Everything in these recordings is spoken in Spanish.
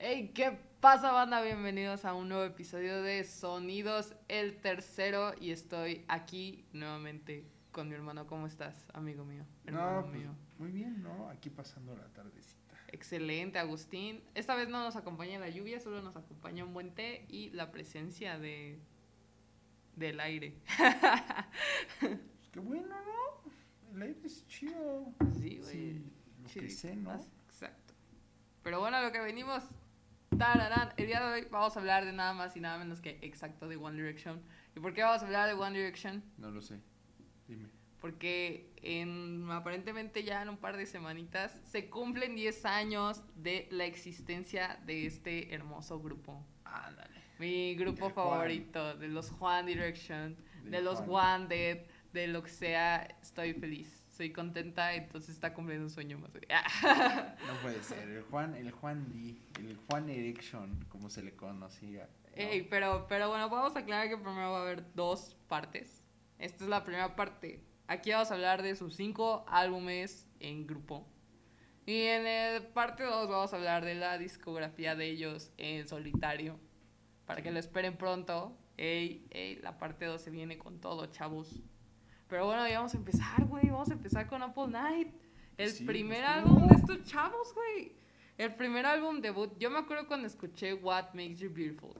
Hey, ¿qué pasa, banda? Bienvenidos a un nuevo episodio de Sonidos, el tercero. Y estoy aquí nuevamente con mi hermano. ¿Cómo estás, amigo mío? Hermano No, pues, mío. muy bien, ¿no? Aquí pasando la tardecita. Excelente, Agustín. Esta vez no nos acompaña la lluvia, solo nos acompaña un buen té y la presencia de del aire. Pues qué bueno, ¿no? El aire es chido. sí, güey. Sí, lo que sé, ¿no? Exacto. Pero bueno, lo que venimos. Tararán, El día de hoy vamos a hablar de nada más y nada menos que exacto de One Direction. ¿Y por qué vamos a hablar de One Direction? No lo sé. Dime. Porque en aparentemente ya en un par de semanitas se cumplen 10 años de la existencia de este hermoso grupo. Ándale. Mi grupo Juan. favorito, de los One Direction, de Del los Juan. One Dead, de lo que sea, estoy feliz. Soy contenta, entonces está cumpliendo un sueño más. No puede ser. El Juan, el Juan D, el Juan Erection, como se le conocía. ¿no? Ey, pero, pero bueno, vamos a aclarar que primero va a haber dos partes. Esta es la primera parte. Aquí vamos a hablar de sus cinco álbumes en grupo. Y en el parte 2 vamos a hablar de la discografía de ellos en solitario. Para que lo esperen pronto. Ey, ey, la parte 2 se viene con todo, chavos. Pero bueno, ya vamos a empezar, güey. Vamos a empezar con Apple Night. El Sí, primer pues, álbum de estos chavos, güey. El primer álbum debut. Yo me acuerdo cuando escuché What Makes You Beautiful.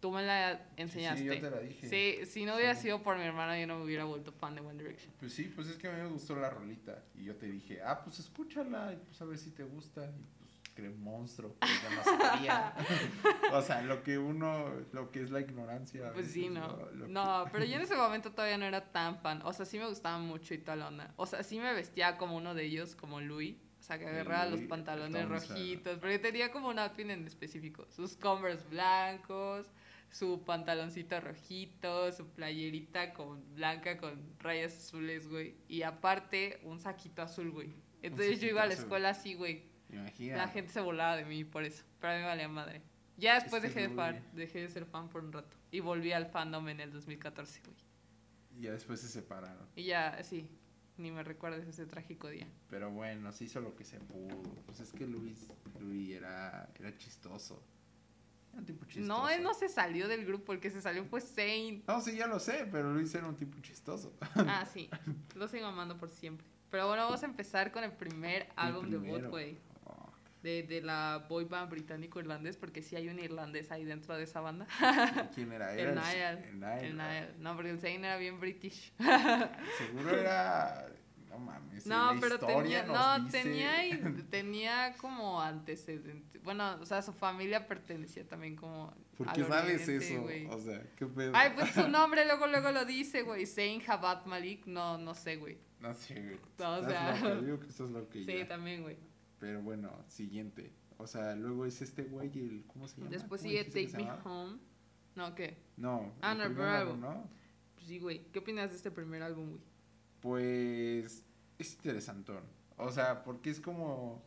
Tú me la enseñaste. Sí, yo te la dije. Sí, si no hubiera sido por mi hermana, yo no me hubiera vuelto fan de One Direction. Pues sí, pues es que a mí me gustó la rolita. Y yo te dije, ah, pues escúchala y pues a ver si te gusta. Y pues un monstruo. Pero yo no sabía. o sea, lo que uno, lo que es la ignorancia. Pues sí, no. Lo No, pero yo en ese momento todavía no era tan fan. O sea, sí me gustaba mucho y toda la onda. O sea, sí me vestía como uno de ellos, como Louis. O sea, que agarraba los pantalones rojitos. Pero yo tenía como un outfit en específico. Sus Converse blancos, su pantaloncito rojito, su playerita con blanca con rayas azules, güey. Y aparte, un saquito azul, güey. Entonces yo iba a la azul. escuela así, güey. Imagina. La gente se volaba de mí por eso. Pero a mí me valía madre. Ya después dejé de, fan, dejé de ser fan por un rato. Y volví al fandom en el 2014, güey. Y ya después se separaron. Y ya, sí, ni me recuerdes ese trágico día. Pero bueno, se hizo lo que se pudo. Pues es que Luis, Luis era, era chistoso. Era un tipo chistoso. No, él no se salió del grupo, el que se salió fue Zane. No, sí, ya lo sé, pero Luis era un tipo chistoso. Ah, sí, lo sigo amando por siempre. Pero bueno, vamos a empezar con el primer álbum de primero. güey. De, de la boy band británico-irlandés, porque sí hay un irlandés ahí dentro de esa banda. ¿Quién era? El Niall. El Niall. El Niall. No, porque el Zane era bien british. Seguro era. No mames. No, pero tenía, no, dice- tenía, tenía como antecedentes. Bueno, o sea, su familia pertenecía también como. ¿Por qué sabes eso? güey. O sea, ¿qué pedo? Ay, pues su nombre luego, luego lo dice, güey. Zayn Habat Malik, no, no sé, güey. No sé, güey. No, o sea- loca, digo que estás loca y Sí, ya. también, güey. Pero bueno, siguiente. O sea, luego es este güey, el. ¿Cómo se llama? Después ¿Cómo sigue Take Me? Home. No, ¿qué? No. Ah, no, álbum, ¿no? Pues sí, güey. ¿Qué opinas de este primer álbum, güey? Pues es interesantón. O sea, porque es como.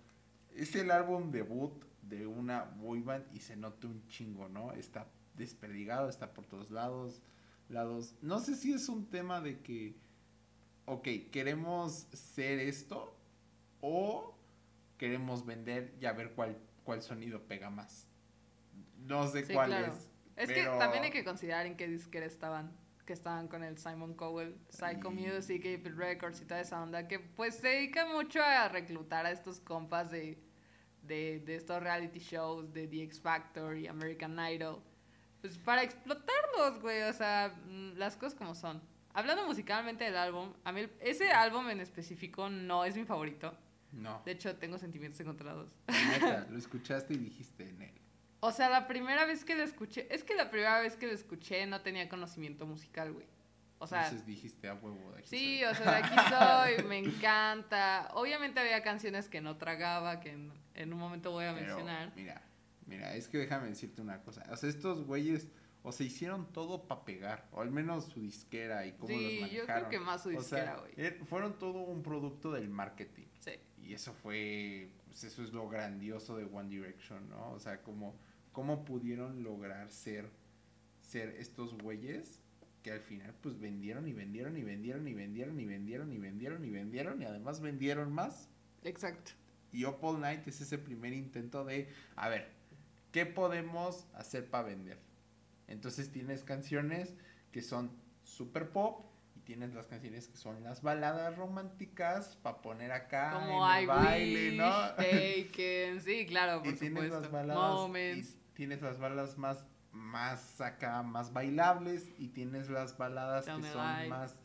Es el álbum debut de una boy band y se nota un chingo, ¿no? Está desperdigado, está por todos lados. lados. No sé si es un tema de que. Ok, queremos ser esto o queremos vender y a ver cuál, cuál sonido pega más. No sé Sí, cuál claro. es. Es pero- que también hay que considerar en qué disquera estaban. Que estaban con el Simon Cowell, Psycho Y- Music, Apple Records y toda esa onda. Que pues se dedica mucho a reclutar a estos compas de, de, de estos reality shows de The X Factor y American Idol. Pues para explotarlos, güey. O sea, mm, las cosas como son. Hablando musicalmente del álbum, a mí ese álbum en específico no es mi favorito. No. De hecho, tengo sentimientos encontrados. Neta, lo escuchaste y dijiste en él. O sea, la primera vez que lo escuché, es que la primera vez que lo escuché no tenía conocimiento musical, güey. O sea, Entonces dijiste a huevo de aquí sí, soy". o sea, de aquí soy, me encanta. Obviamente había canciones que no tragaba, que en, en un momento voy a Pero, mencionar. Mira, mira, es que déjame decirte una cosa. O sea, estos güeyes, o sea, hicieron todo para pegar, o al menos su disquera y cómo los Sí, manejaron. yo creo que más su disquera, güey. er- fueron todo un producto del marketing. Y eso fue, pues eso es lo grandioso de One Direction, ¿no? O sea, como, cómo pudieron lograr ser, ser estos güeyes que al final pues vendieron y vendieron y vendieron y vendieron y vendieron y vendieron y vendieron y además vendieron más. Exacto. Y Up All Night es ese primer intento de, a ver, ¿qué ¿qué podemos hacer para vender? Entonces tienes canciones que son super pop tienes las canciones que son las baladas románticas para poner acá Como en el I baile, Wish, ¿no? Taken, sí, claro, por y tienes supuesto. las baladas y tienes las baladas más más acá más bailables y tienes las baladas que son más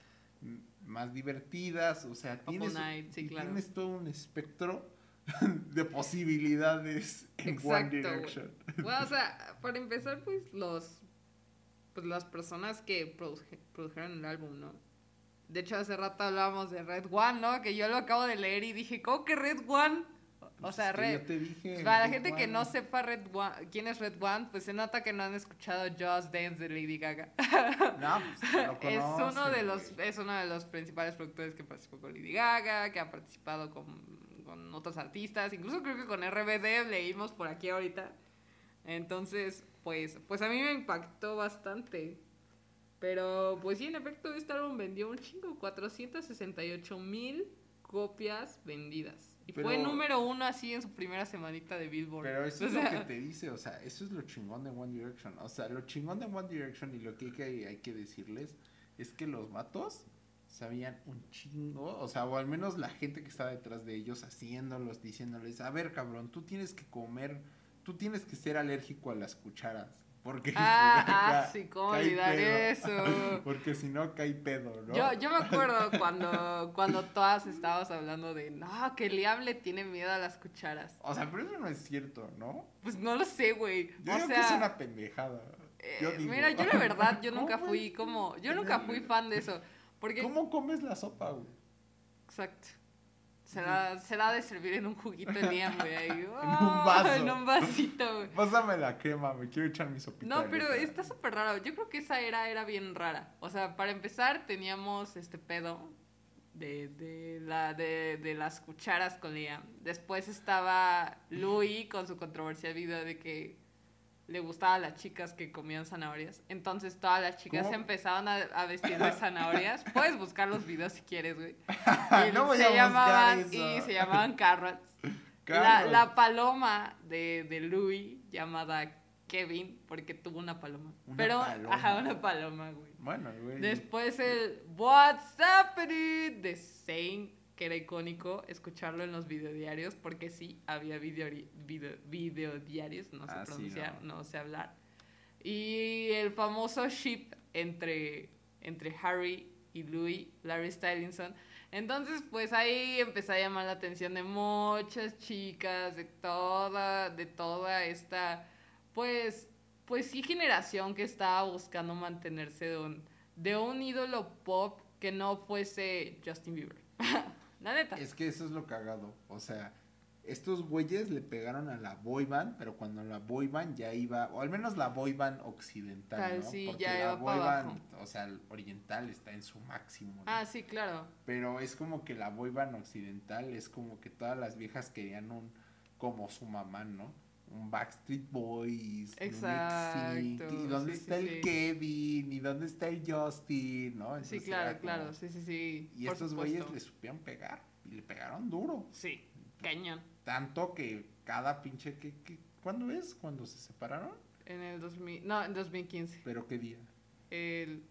más divertidas, o sea, tienes, Night, sí, y claro. tienes todo un espectro de posibilidades en One Exacto. Direction. Bueno, o sea, para empezar, pues los. Pues las personas que produje- produjeron el álbum, ¿no? De hecho, hace rato hablábamos de Red One, ¿no? Que yo lo acabo de leer y dije, ¿cómo que Red One? O Pues sea, Red. te dije, Para la gente que no sepa Red One, quién es Red One, pues se nota que no han escuchado Just Dance de Lady Gaga. No, pues lo es uno de los es uno de los principales productores que participó con Lady Gaga, que ha participado con, con otros artistas, incluso creo que con RBD leímos por aquí ahorita. Entonces, pues, pues a mí me impactó bastante. Pero, pues sí, en efecto, este álbum vendió un chingo, 468 mil copias vendidas. Y fue número uno así en su primera semanita de Billboard. Pero eso O es lo que te dice, o sea, eso es lo chingón de One Direction. O sea, lo chingón de One Direction y lo que hay que, hay que decirles es que los vatos sabían un chingo, o sea, o al menos la gente que estaba detrás de ellos haciéndolos, diciéndoles, a ver, cabrón, tú tienes que comer, tú tienes que ser alérgico a las cucharas. Porque Ah, si ah, sí, cómo pedo. olvidar eso. Porque si no cae pedo, ¿no? Yo, yo me acuerdo cuando, cuando todas estábamos hablando de, no, que Liam le tiene miedo a las cucharas. O sea, pero eso no es cierto, ¿no? Pues no lo sé, güey. Yo O sea, que es una pendejada. Yo eh, digo. mira, yo la verdad, yo nunca ¿Cómo fui como, yo nunca fui fan de eso. Porque, ¿Cómo comes la sopa, güey? exacto. Se la, se la ha de servir en un juguito de Liam, güey. ahí. un Ah, vaso. En un vasito, güey. Pásame la crema, me quiero echar mi sopita. No, pero está súper raro. Yo creo que esa era era bien rara. O sea, para empezar teníamos este pedo de, de, la, de, de las cucharas con Liam. Después estaba Louis con su controversial video de que le gustaban las chicas que comían zanahorias. Entonces todas las chicas ¿Cómo? empezaban a, a vestir de zanahorias. Puedes buscar los videos si quieres, güey. Y No voy se a llamaban, eso. y se llamaban carrots. La, la paloma de, de Louis, llamada Kevin, porque tuvo una paloma. Una Pero, paloma. ajá, una paloma, güey. Bueno, güey. Después el What's Happening de Zane, que era icónico escucharlo en los videodiarios, porque sí, había videori- video, videodiarios, no sé Ah, sí, pronunciar, no. no. sé hablar. Y el famoso ship entre, entre Harry y Louis, Larry Stylinson. Entonces, pues ahí empezó a llamar la atención de muchas chicas, de toda, de toda esta, pues, pues sí, generación que estaba buscando mantenerse de un, de un ídolo pop que no fuese Justin Bieber. la neta. Es que eso es lo cagado. O sea, estos güeyes le pegaron a la boy band, pero cuando la boy band ya iba, o al menos la boy band occidental, Tal, ¿no? sí, Porque ya la iba boy pa' band, abajo. o sea, el oriental está en su máximo. ¿no? Ah, sí, claro. Pero es como que la boy band occidental es como que todas las viejas querían un como su mamá, ¿no? Un Backstreet Boys, un Exacto, NSYNC, y dónde sí, sí, está el sí. Kevin, y dónde está el Justin, ¿no? Sí, claro, como- claro. Sí, sí, sí. Y por estos güeyes le supieron pegar, y le pegaron duro. Sí, cañón. Tanto que cada pinche que, que ¿cuándo es? ¿Cuándo se separaron? En el 2000, no, en 2015. ¿Pero qué día? El,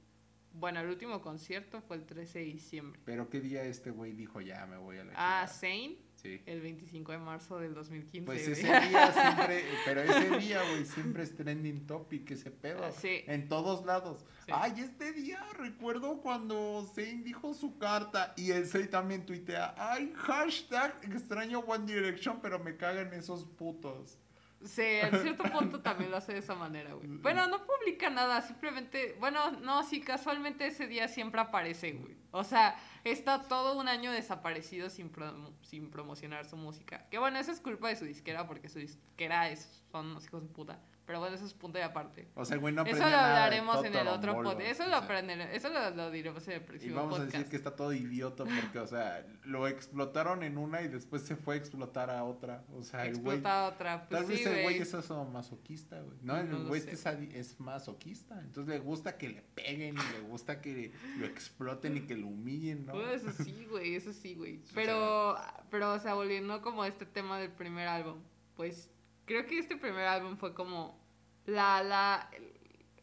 bueno, el último concierto fue el 13 de diciembre. ¿Pero qué día este güey dijo ya me voy a la Ah, chingada"? Zane, Sí. el 25 de marzo del 2015. Pues güey. ese día siempre, pero ese día, güey, siempre es trending topic ese pedo. Ah, sí. En todos lados. Sí. Ay, este día recuerdo cuando Zayn dijo su carta y el Zayn también tuitea, ay, hashtag extraño One Direction, pero me cagan esos putos. Sí, en cierto punto también lo hace de esa manera, güey. Bueno, no publica nada, simplemente, bueno, no, sí, casualmente ese día siempre aparece, güey. O sea, está todo un año desaparecido sin, promo- sin promocionar su música. Que bueno, eso es culpa de su disquera, porque su disquera es, son unos hijos de puta. Pero bueno, eso es punto de aparte. O sea, güey no eso lo nada de hablaremos en el otro podcast. Eso, o lo, sea. aprender- eso lo, lo diremos en el Y próximo vamos a podcast. decir que está todo idiota porque, o sea, lo explotaron en una y después se fue a explotar a otra. O sea, el güey Explota otra. Pues Tal sí, vez el güey es eso masoquista, güey. No, el No güey sé. este es, es masoquista. Entonces le gusta que le peguen y le gusta que lo exploten y que lo humillen, ¿no? Pues eso sí, güey, eso sí, güey. Pero, pero, o sea, volviendo como a este tema del primer álbum, pues creo que este primer álbum fue como la, la,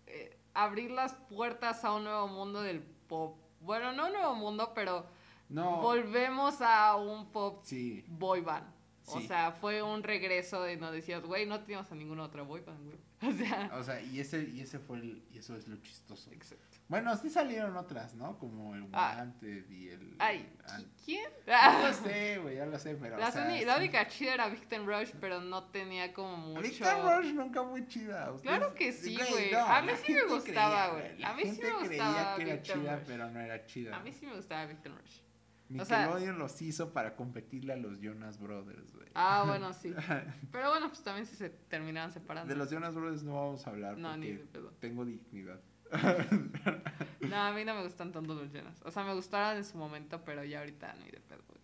eh, abrir las puertas a un nuevo mundo del pop. Bueno, no un nuevo mundo, pero No. volvemos a un pop Sí. boy band. O Sí. sea, fue un regreso de no decías, güey, no teníamos a ninguna otra boy band, güey. O sea, O sea, y ese, y ese fue el, y eso es lo chistoso. exacto. Bueno, sí salieron otras, ¿no? Como el Ah. Wanted y el. Ay, Ah, ¿quién? Ya lo sé, güey, ya lo sé, pero. o La, sea, uni- sí. la única chida era Victim Rush, pero no tenía como mucho. Victor Rush nunca fue chida. Claro que sí, Güey, no, A mí sí me gustaba, creía, güey. A mí sí me creía gustaba que era Victor chida, Rush. pero no era chida. A mí sí me gustaba Victim Rush. O Nickelodeon sea- los hizo para competirle a los Jonas Brothers, güey. Ah, bueno, sí. Pero bueno, pues también sí se terminaban separando. De los Jonas Brothers no vamos a hablar No, ni de pedo. tengo dignidad. No, a mí no me gustan tanto los Jonas. O sea, me gustaron en su momento, pero ya ahorita no hay de pedo, güey.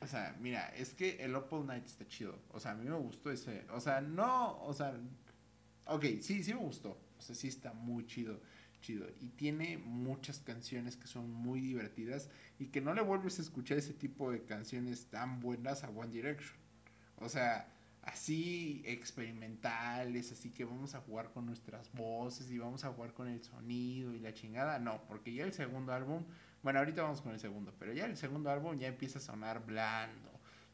O sea, mira, es que el Up All Night está chido. O sea, a mí me gustó ese. O sea, no, o sea. Ok, sí, sí me gustó. O sea, sí está muy chido. Y tiene muchas canciones que son muy divertidas y que no le vuelves a escuchar ese tipo de canciones tan buenas a One Direction. O sea, así experimentales, así que vamos a jugar con nuestras voces y vamos a jugar con el sonido y la chingada. No, porque ya el segundo álbum, bueno, ahorita vamos con el segundo, pero ya el segundo álbum ya empieza a sonar blando.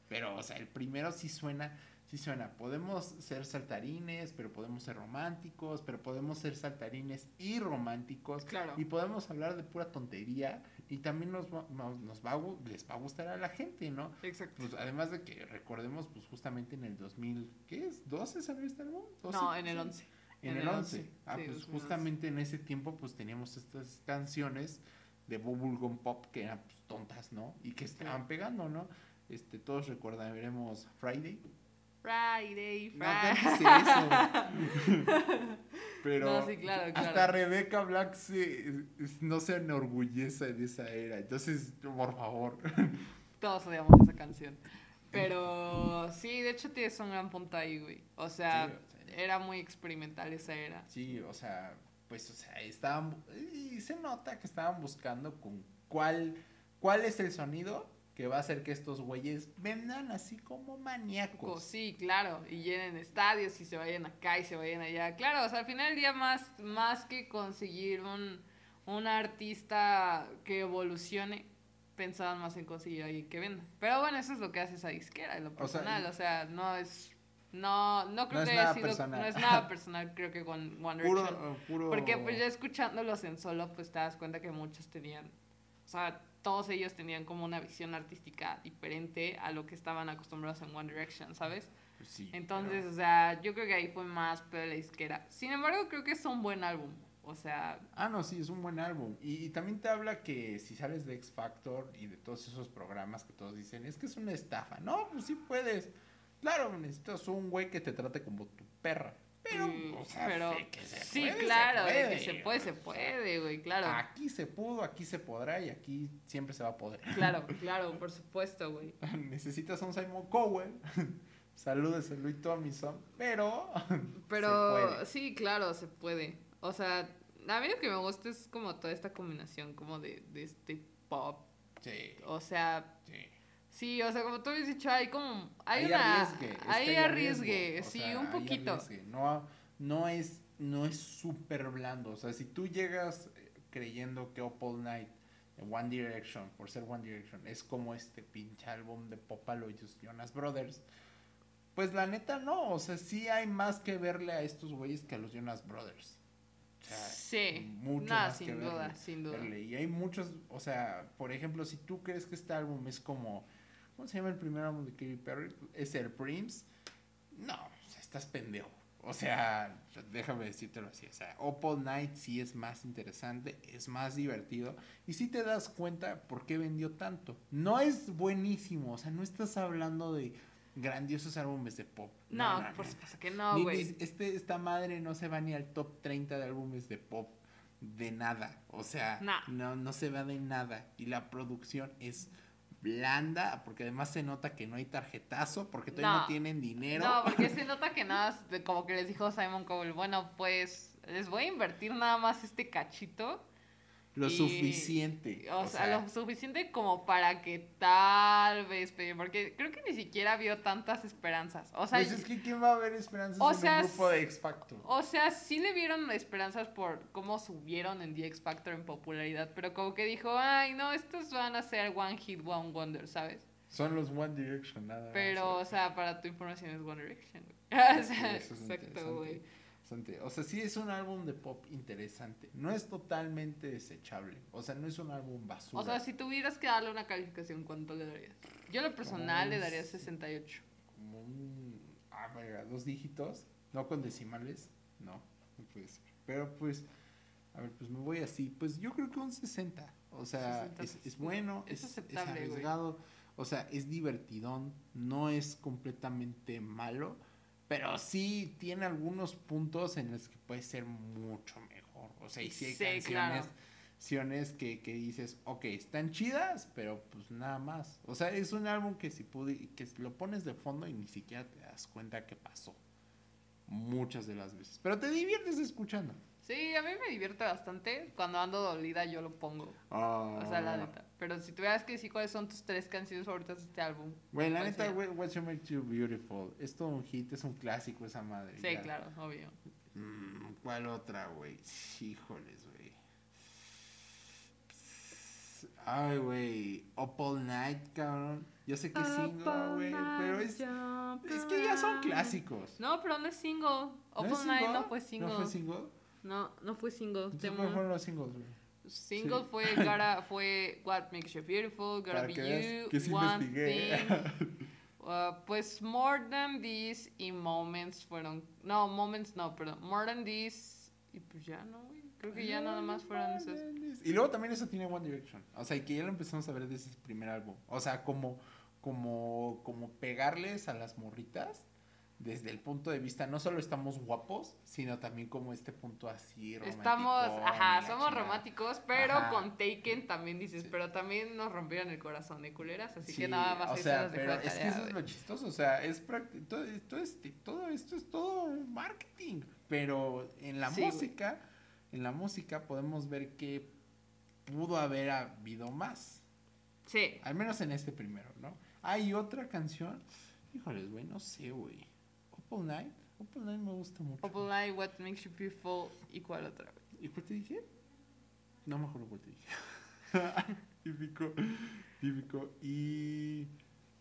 Pero, o sea, el primero sí suena, sí suena. Podemos ser saltarines, pero podemos ser románticos, pero podemos ser saltarines y románticos. Claro. Y podemos hablar de pura tontería y también nos, va- nos, va les va a gustar a la gente, ¿no? Exacto. Pues además de que recordemos, pues justamente en el 2000, ¿qué es? ¿12 salió este álbum? ¿12? No, en el Sí. 11. En, el 11. Ah, sí, pues 2011. justamente en ese tiempo pues teníamos estas canciones de bubblegum pop que eran pues, tontas, ¿no? Y que estaban pegando, ¿no? Este, todos recordaremos Friday. Friday, No Friday. cantes eso. Pero No, sí, claro, hasta claro. Rebecca Black se, no se enorgullece de esa era. Entonces, por favor. Todos odiamos esa canción. Pero sí, de hecho tienes un gran punto ahí, güey. O sea, Sí, o sea, era muy experimental esa era. Sí, o sea, pues, o sea, estaban, y se nota que estaban buscando con cuál, cuál es el sonido que va a hacer que estos güeyes vendan así como maníacos. Sí, claro, y llenen estadios y se vayan acá y se vayan allá. Claro, o sea, al final del día más, más que conseguir un, un artista que evolucione, pensaban más en conseguir a alguien que venda. Pero bueno, eso es lo que hace esa disquera, en lo O sea, personal, o sea, no es... No, no creo No que haya sido... personal. No es nada personal, creo que con One Puro, puro. Porque pues ya escuchándolos en solo, pues te das cuenta que muchos tenían, o sea, todos ellos tenían como una visión artística diferente a lo que estaban acostumbrados en One Direction, ¿sabes? Pues sí, Entonces, pero- o sea, yo creo que ahí fue más pedo la disquera. Sin embargo, creo que es un buen álbum. O sea, Ah, no, sí, es un buen álbum. Y, y también te habla que si sales de X Factor y de todos esos programas que todos dicen, es que es una estafa. No, pues sí puedes. Claro, necesitas un güey que te trate como tu perra. Pero, mm, o sea, pero de que se sí, puede, se claro, de que puede. se puede, se puede, güey, claro. Aquí se pudo, aquí se podrá y aquí siempre se va a poder. Claro, claro, por supuesto, güey. Necesitas a un Simon Cowell. Saludos a Louis Tomlinson. Pero. Pero se puede. sí, claro, se puede. O sea, a mí lo que me gusta es como toda esta combinación como de, de este pop. Sí, O sea, sí. Sí, o sea, como tú habías dicho, hay como... Hay, una... arriesgue, es que arriesgue, sí, sea, un poquito. No, no es no es súper blando. O sea, si tú llegas eh, creyendo que Up All Night, eh, One Direction, por ser One Direction, es como este pinche álbum de pop a los Jonas Brothers, pues la neta no. O sea, sí hay más que verle a estos güeyes que a los Jonas Brothers. O sea, Sí, mucho más que sin duda, verle. sin duda. verle. Y hay muchos, o sea, por ejemplo, si tú crees que este álbum es como, ¿cómo se llama el primer álbum de Katy Perry? Es el Prince. No, o sea, estás pendejo. O sea, déjame decírtelo así. O sea, Up All Night sí es más interesante, es más divertido. Y sí te das cuenta por qué vendió tanto. No es buenísimo, o sea, no estás hablando de grandiosos álbumes de pop. No, por supuesto que no, güey. este, esta madre no se va ni al top 30 de álbumes de pop de nada. O sea, Nah. no, no se va de nada. Y la producción es blanda, porque además se nota que no hay tarjetazo, porque todavía no, No. tienen dinero. No, porque se nota que nada, como que les dijo Simon Cowell, bueno, pues les voy a invertir nada más este cachito Lo Y- suficiente. O, sea, lo suficiente como para que tal vez porque creo que ni siquiera vio tantas esperanzas. O sea, pues es que ¿quién va a ver esperanzas o en sea, un grupo de X Factor? o sea, sí le vieron esperanzas por cómo subieron en The X Factor en popularidad, pero como que dijo, ay, no, estos van a ser One Hit, One Wonder, ¿sabes? Son los One Direction, nada. Pero, ¿eh? o sea, para tu información es One Direction, güey. o sea, exacto, güey. O sea, sí es un álbum de pop interesante. No es totalmente desechable. O sea, no es un álbum basura. O sea, si tuvieras que darle una calificación, ¿cuánto le darías? Yo, lo personal, le daría un 68. Como un. Ah, verga, dos dígitos. No con decimales. No, no puede ser. Pero pues. A ver, pues me voy así. Pues yo creo que un 60. O sea, 60, es, es bueno, es es, es aceptable, güey. arriesgado. O sea, es divertidón. No es completamente malo. Pero sí tiene algunos puntos en los que puede ser mucho mejor. O sea, y sí hay Sí, canciones, claro. que, que dices, ok, están chidas, pero pues nada más. O sea, es un álbum que si pude, que lo pones de fondo y ni siquiera te das cuenta que pasó. Muchas de las veces. Pero te diviertes escuchando. Sí, a mí me divierte bastante. Cuando ando dolida, yo lo pongo. O sea, la neta. Pero si tuvieras que decir cuáles son tus tres canciones favoritas de este álbum. Güey, la ¿cuál neta, güey, What You Make You Beautiful. Es todo un hit, es un clásico esa madre. Sí, ya. claro, obvio. Mm, ¿Cuál otra, güey? Híjoles, güey. Ay, güey. Up All Night, cabrón. Yo sé que es single, güey, pero es, es que ya son clásicos. No, pero no es single. ¿No Open es Night no fue single. ¿No fue single? No, no fue single. ¿cuáles fueron los singles, güey? Single Sí. fue Gotta, fue What Makes You Beautiful, Gotta Para Be que You, que sí One investigué. Thing. Uh, pues More Than This y Moments fueron. No, Moments no, perdón. More Than This. Y pues ya no, güey. Creo que ya nada más fueron esas. Y luego también eso tiene One Direction. O sea, que ya lo empezamos a ver desde ese primer álbum. O sea, como, como, como pegarles a las morritas desde el punto de vista, no solo estamos guapos, sino también como este punto así romántico. Estamos, ajá, somos románticos, pero Ajá. con Taken también dices, Sí. pero también nos rompieron el corazón de culeras, así Sí, que nada más o se sea, dejo pero de es que eso es lo chistoso, o sea, es todo, todo, este, todo esto es todo marketing, pero en la Sí, güey. música, en la música podemos ver que pudo haber habido más, Sí, al menos en este primero, ¿no? Hay otra canción, híjoles, güey, no sé, güey, Opal Night, Opal Night me gusta mucho. Opal Night, What Makes You Beautiful y cuál otra, güey. ¿Y cuál te dije? No me acuerdo cuál te dije. típico, típico. Y.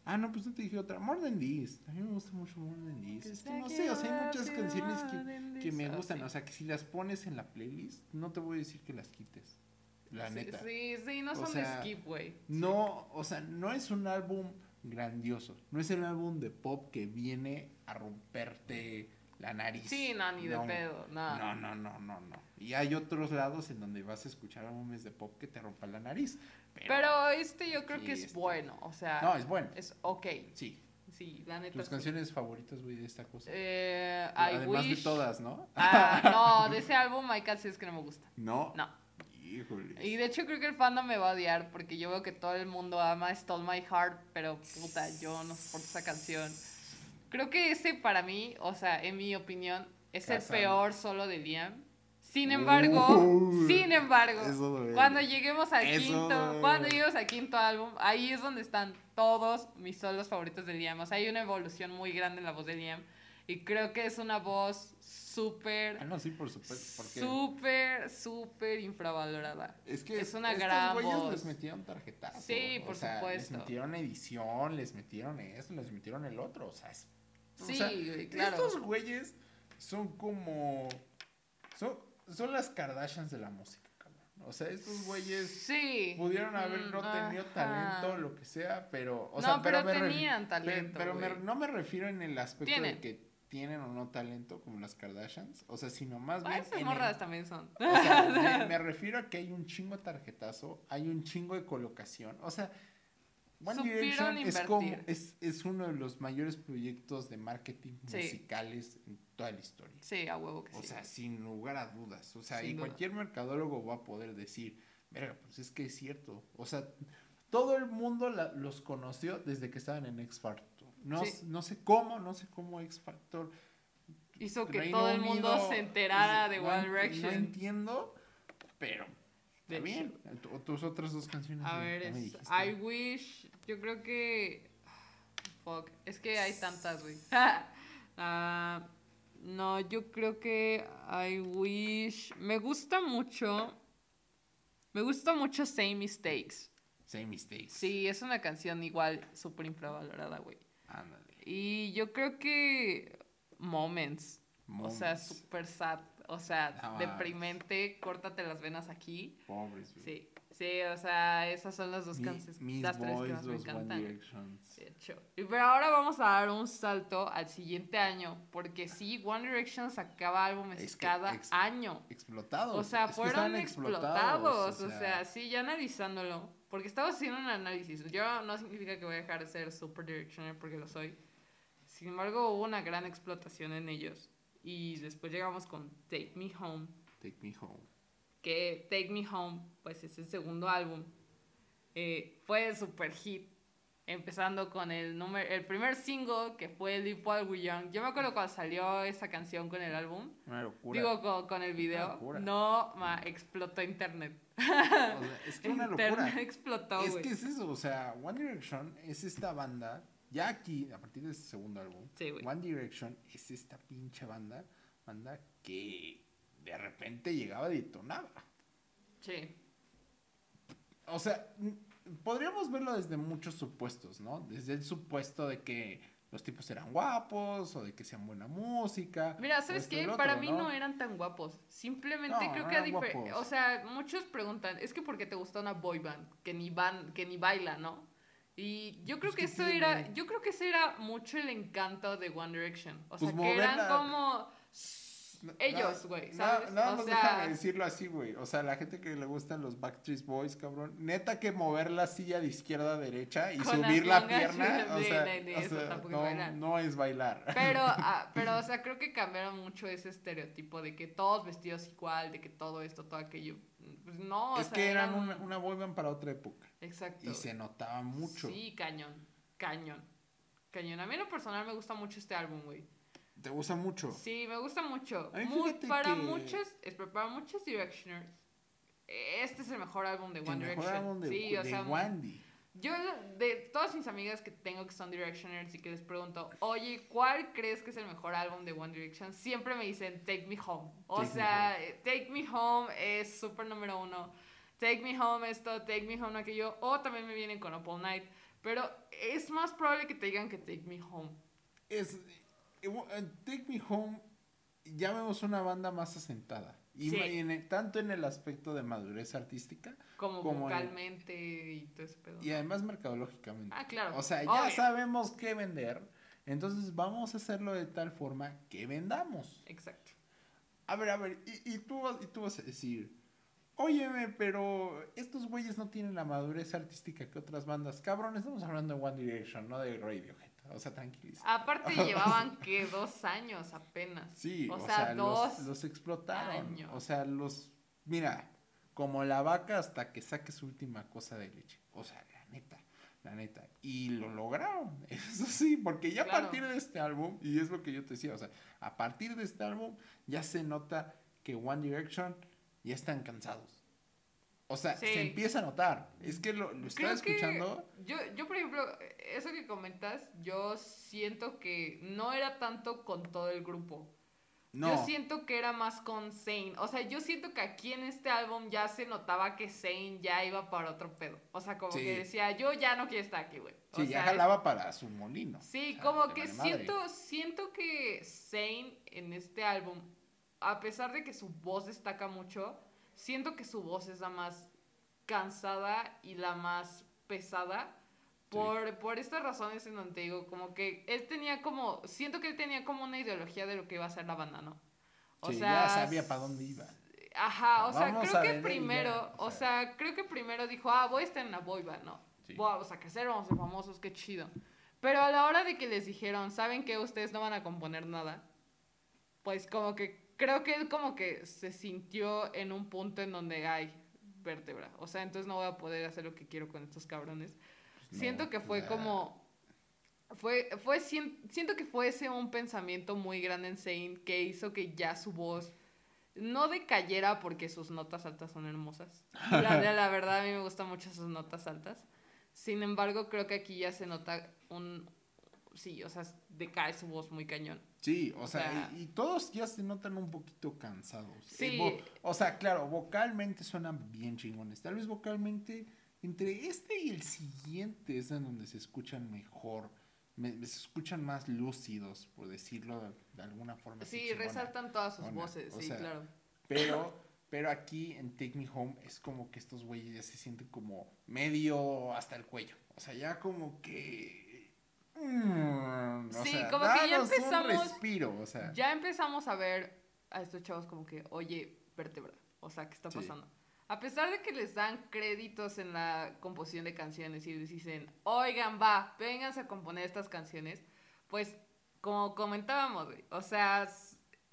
Ah, no, pues no te dije otra. More Than This. A mí me gusta mucho More Than This. Es que no sé, o sea, hay muchas canciones que, que me gustan. O sea, que si las pones en la playlist, no te voy a decir que las quites. La Sí, neta. Sí, sí, no O son sea, de skip, güey. No, o sea, no es un álbum grandioso. No es el álbum de pop que viene a romperte la nariz. Sí, no, ni de No. pedo, nada. No, no, no, no, no. Y hay otros lados en donde vas a escuchar álbumes de pop que te rompan la nariz. Pero, Pero este yo creo Sí, que es este- bueno, o sea, no, es bueno. es ok. Sí. Sí, la neta. Tus sí. canciones favoritas, güey, de esta cosa. Eh, I Además wish. de todas, ¿no? Ah, no, de ese álbum hay canciones que no me gustan. No. No. Híjole. Y de hecho creo que el fandom me va a odiar porque yo veo que todo el mundo ama Stole My Heart, pero puta, yo no soporto esa canción. Creo que ese para mí, o sea, en mi opinión, es el peor solo de Liam. Sin embargo, sin embargo, cuando lleguemos al quinto, cuando lleguemos al quinto álbum, ahí es donde están todos mis solos favoritos de Liam. O sea, hay una evolución muy grande en la voz de Liam y creo que es una voz súper Ah, no, sí, por supuesto. Súper, súper infravalorada. es que es una estos gran güeyes voz. les metieron tarjetazo. Sí, o por sea, supuesto. Les metieron edición, les metieron eso, les metieron el otro. O sea, es O Sí, sea, güey, claro. Estos güeyes son como. Son, son las Kardashians de la música, cabrón. O sea, estos güeyes Sí. pudieron haber no Mm, tenido talento, lo que sea, pero. O no, sea, pero, me ref- tenían talento. Pero me- güey. no me refiero en el aspecto Tienen. de que tienen o no talento como las Kardashians. O sea, sino más Ah, bien. esas el- morras también son. o sea, me, me refiero a que hay un chingo de tarjetazo, hay un chingo de colocación. O sea, One Direction es, como, es, es uno de los mayores proyectos de marketing Sí. musicales en toda la historia. Sí, a huevo que O sí. sea, sin lugar a dudas. O sea, Sin y duda. cualquier mercadólogo va a poder decir, verga, pues es que es cierto. O sea, todo el mundo la- los conoció desde que estaban en X Factor. No, Sí. no sé cómo, no sé cómo X Factor Hizo que Reino todo el mundo se enterara de One Direction. No entiendo, pero De Está bien. Tus otras dos canciones. A ver, es. I Wish. Yo creo que. Fuck. Es que hay tantas, güey. Ah, no, yo creo que I Wish. Me gusta mucho. Me gusta mucho Same Mistakes. Same mistakes. Sí, es una canción igual súper infravalorada, güey. Ándale. Y yo creo que Moments. O sea, Moments. súper sad. O sea, No mames. deprimente. Córtate las venas aquí. Pobres, güey. Sí, sí, o sea, esas son las dos canciones, las tres que Boys, más me encantan. De hecho. Pero ahora vamos a dar un salto al siguiente año, porque sí, One Direction sacaba álbumes Es que cada ex- año. Explotados. O sea, es que fueron estaban explotados. O sea, sí, ya analizándolo. Porque estaba haciendo un análisis. Yo no significa que voy a dejar de ser super directioner porque lo soy. Sin embargo, hubo una gran explotación en ellos. Y después llegamos con Take Me Home. Take Me Home. que Take Me Home, pues es el segundo álbum, eh, fue super hit. Empezando con el, número, el primer single que fue Live While We Young. Yo me acuerdo cuando salió esa canción con el álbum. Una locura. Digo, con, con el video. locura. No, ma, explotó internet. O sea, es que una locura. explotó, Es que es eso, o sea, One Direction es esta banda, ya aquí, a partir de este segundo álbum, Sí. One Direction es esta pinche banda, banda que de repente llegaba y detonaba. Sí. O sea, podríamos verlo desde muchos supuestos, ¿no? Desde el supuesto de que los tipos eran guapos o de que hacían buena música. Mira, ¿sabes qué? Para mí no eran tan guapos. Simplemente No, creo no que a eran difer- guapos. O sea, muchos preguntan, es que porque te gusta una boy band que ni van, que ni baila, ¿no? Y yo creo Pues, que ¿qué eso tiene? era, yo creo que ese era mucho el encanto de One Direction. O sea, Pues que eran como ellos, güey. Nada O más sea- déjame decirlo así, güey. O sea, la gente que le gustan los Backstreet Boys, cabrón. Neta que mover la silla de izquierda a derecha y Con subir la pierna, o sea, no, o sea, no, es bailar. Pero, ah, pero, o sea, creo que cambiaron mucho ese estereotipo de que todos vestidos igual, de que todo esto, todo aquello. Pues no, o es sea, que eran eran- una, una para otra época. Exacto. Y se notaba mucho. Sí, cañón. Cañón. Cañón. A mí en lo personal me gusta mucho este álbum, güey. ¿Te gusta mucho? Sí, me gusta mucho. Muy- para que- muchos, es para muchos Directioners, este es el mejor álbum de El One mejor Direction. álbum de, sí, o de sea, Wandy. yo de todas mis amigas que tengo que son Directioners y que les pregunto, oye, ¿cuál crees que es el mejor álbum de One Direction? Siempre me dicen Take Me Home. O Take Me sea, Take Me Home es súper número uno. Take Me Home esto, Take Me Home aquello. O también me vienen con Up All Night. Pero es más probable que te digan que Take Me Home. Es, eh, eh, Take Me Home, ya vemos una banda más asentada. Y Sí. ma- y en el- tanto en el aspecto de madurez artística Como, Como en- vocalmente y todo ese pedo. y además mercadológicamente. Ah, claro. O sea, ya Obvio. sabemos qué vender. Entonces vamos a hacerlo de tal forma que vendamos. Exacto. A ver, a ver, y, y tú, y tú vas a decir, óyeme, pero estos güeyes no tienen la madurez artística que otras bandas. Cabrón, estamos hablando de One Direction, no de Radiohead. O sea, tranquiliza. Aparte llevaban que dos años apenas. Sí, o o, sea, sea, dos los, los explotaron. años. O sea, los. Mira, como la vaca hasta que saque su última cosa de leche. O sea, la neta, la neta. Y lo lograron. Eso sí, porque ya a partir de este álbum, y es lo que yo te decía, o sea, a partir de este álbum ya se nota que One Direction ya están cansados. O sea, Sí. se empieza a notar. Es que lo, lo estaba escuchando. yo, yo, por ejemplo, eso que comentas, yo siento que no era tanto con todo el grupo. No. Yo siento que era más con Zane. O sea, yo siento que aquí en este álbum ya se notaba que Zane ya iba para otro pedo. O sea, como Sí. que decía, yo ya no quiero estar aquí, güey. O Sí, ya jalaba para su molino. Sí, O sea, como que vale madre. siento, siento que Zane en este álbum, a pesar de que su voz destaca mucho, siento que su voz es la más cansada y la más pesada. Por, por estas razones en donde digo, como que él tenía como, siento que él tenía como una ideología de lo que iba a ser la banda, ¿no? Sí, ya sabía pa' dónde iba. Ajá, o sea, creo que y ya, primero, o o sea. sea, creo que primero dijo, ah, voy a estar en la boy band, ¿no? Sí. Vamos a crecer, vamos a ser famosos, qué chido. Pero a la hora de que les dijeron, ¿saben que ustedes no van a componer nada? Pues como que, creo que él como que se sintió en un punto en donde hay vértebra. O sea, entonces no voy a poder hacer lo que quiero con estos cabrones. no, siento que fue la- como... Fue, fue, sien- siento que fue ese un pensamiento muy grande en Zane que hizo que ya su voz no decayera porque sus notas altas son hermosas. La, la verdad, a mí me gustan mucho sus notas altas. Sin embargo, creo que aquí ya se nota un... Sí, o sea, decae su voz muy cañón. Sí, o, sea, sea- y, y todos ya se notan un poquito cansados. Sí. Eh, vo- o sea, claro, vocalmente suenan bien chingones. Tal vez vocalmente entre este y el siguiente es en donde se escuchan mejor. me- se escuchan más lúcidos, por decirlo de, de alguna forma. Sí, chingona. resaltan todas sus voces, o sí, sea, claro. Pero, pero aquí en Take Me Home es como que estos güeyes ya se sienten como medio hasta el cuello. O sea, ya como que. Mm, o Sí, sea, como que ya danos un empezamos- respiro, o sea. Ya empezamos a ver a estos chavos como que, oye, vértebra, o sea, ¿qué está Sí. pasando? A pesar de que les dan créditos en la composición de canciones y les dicen, oigan, va, vénganse a componer estas canciones, pues como comentábamos, o sea,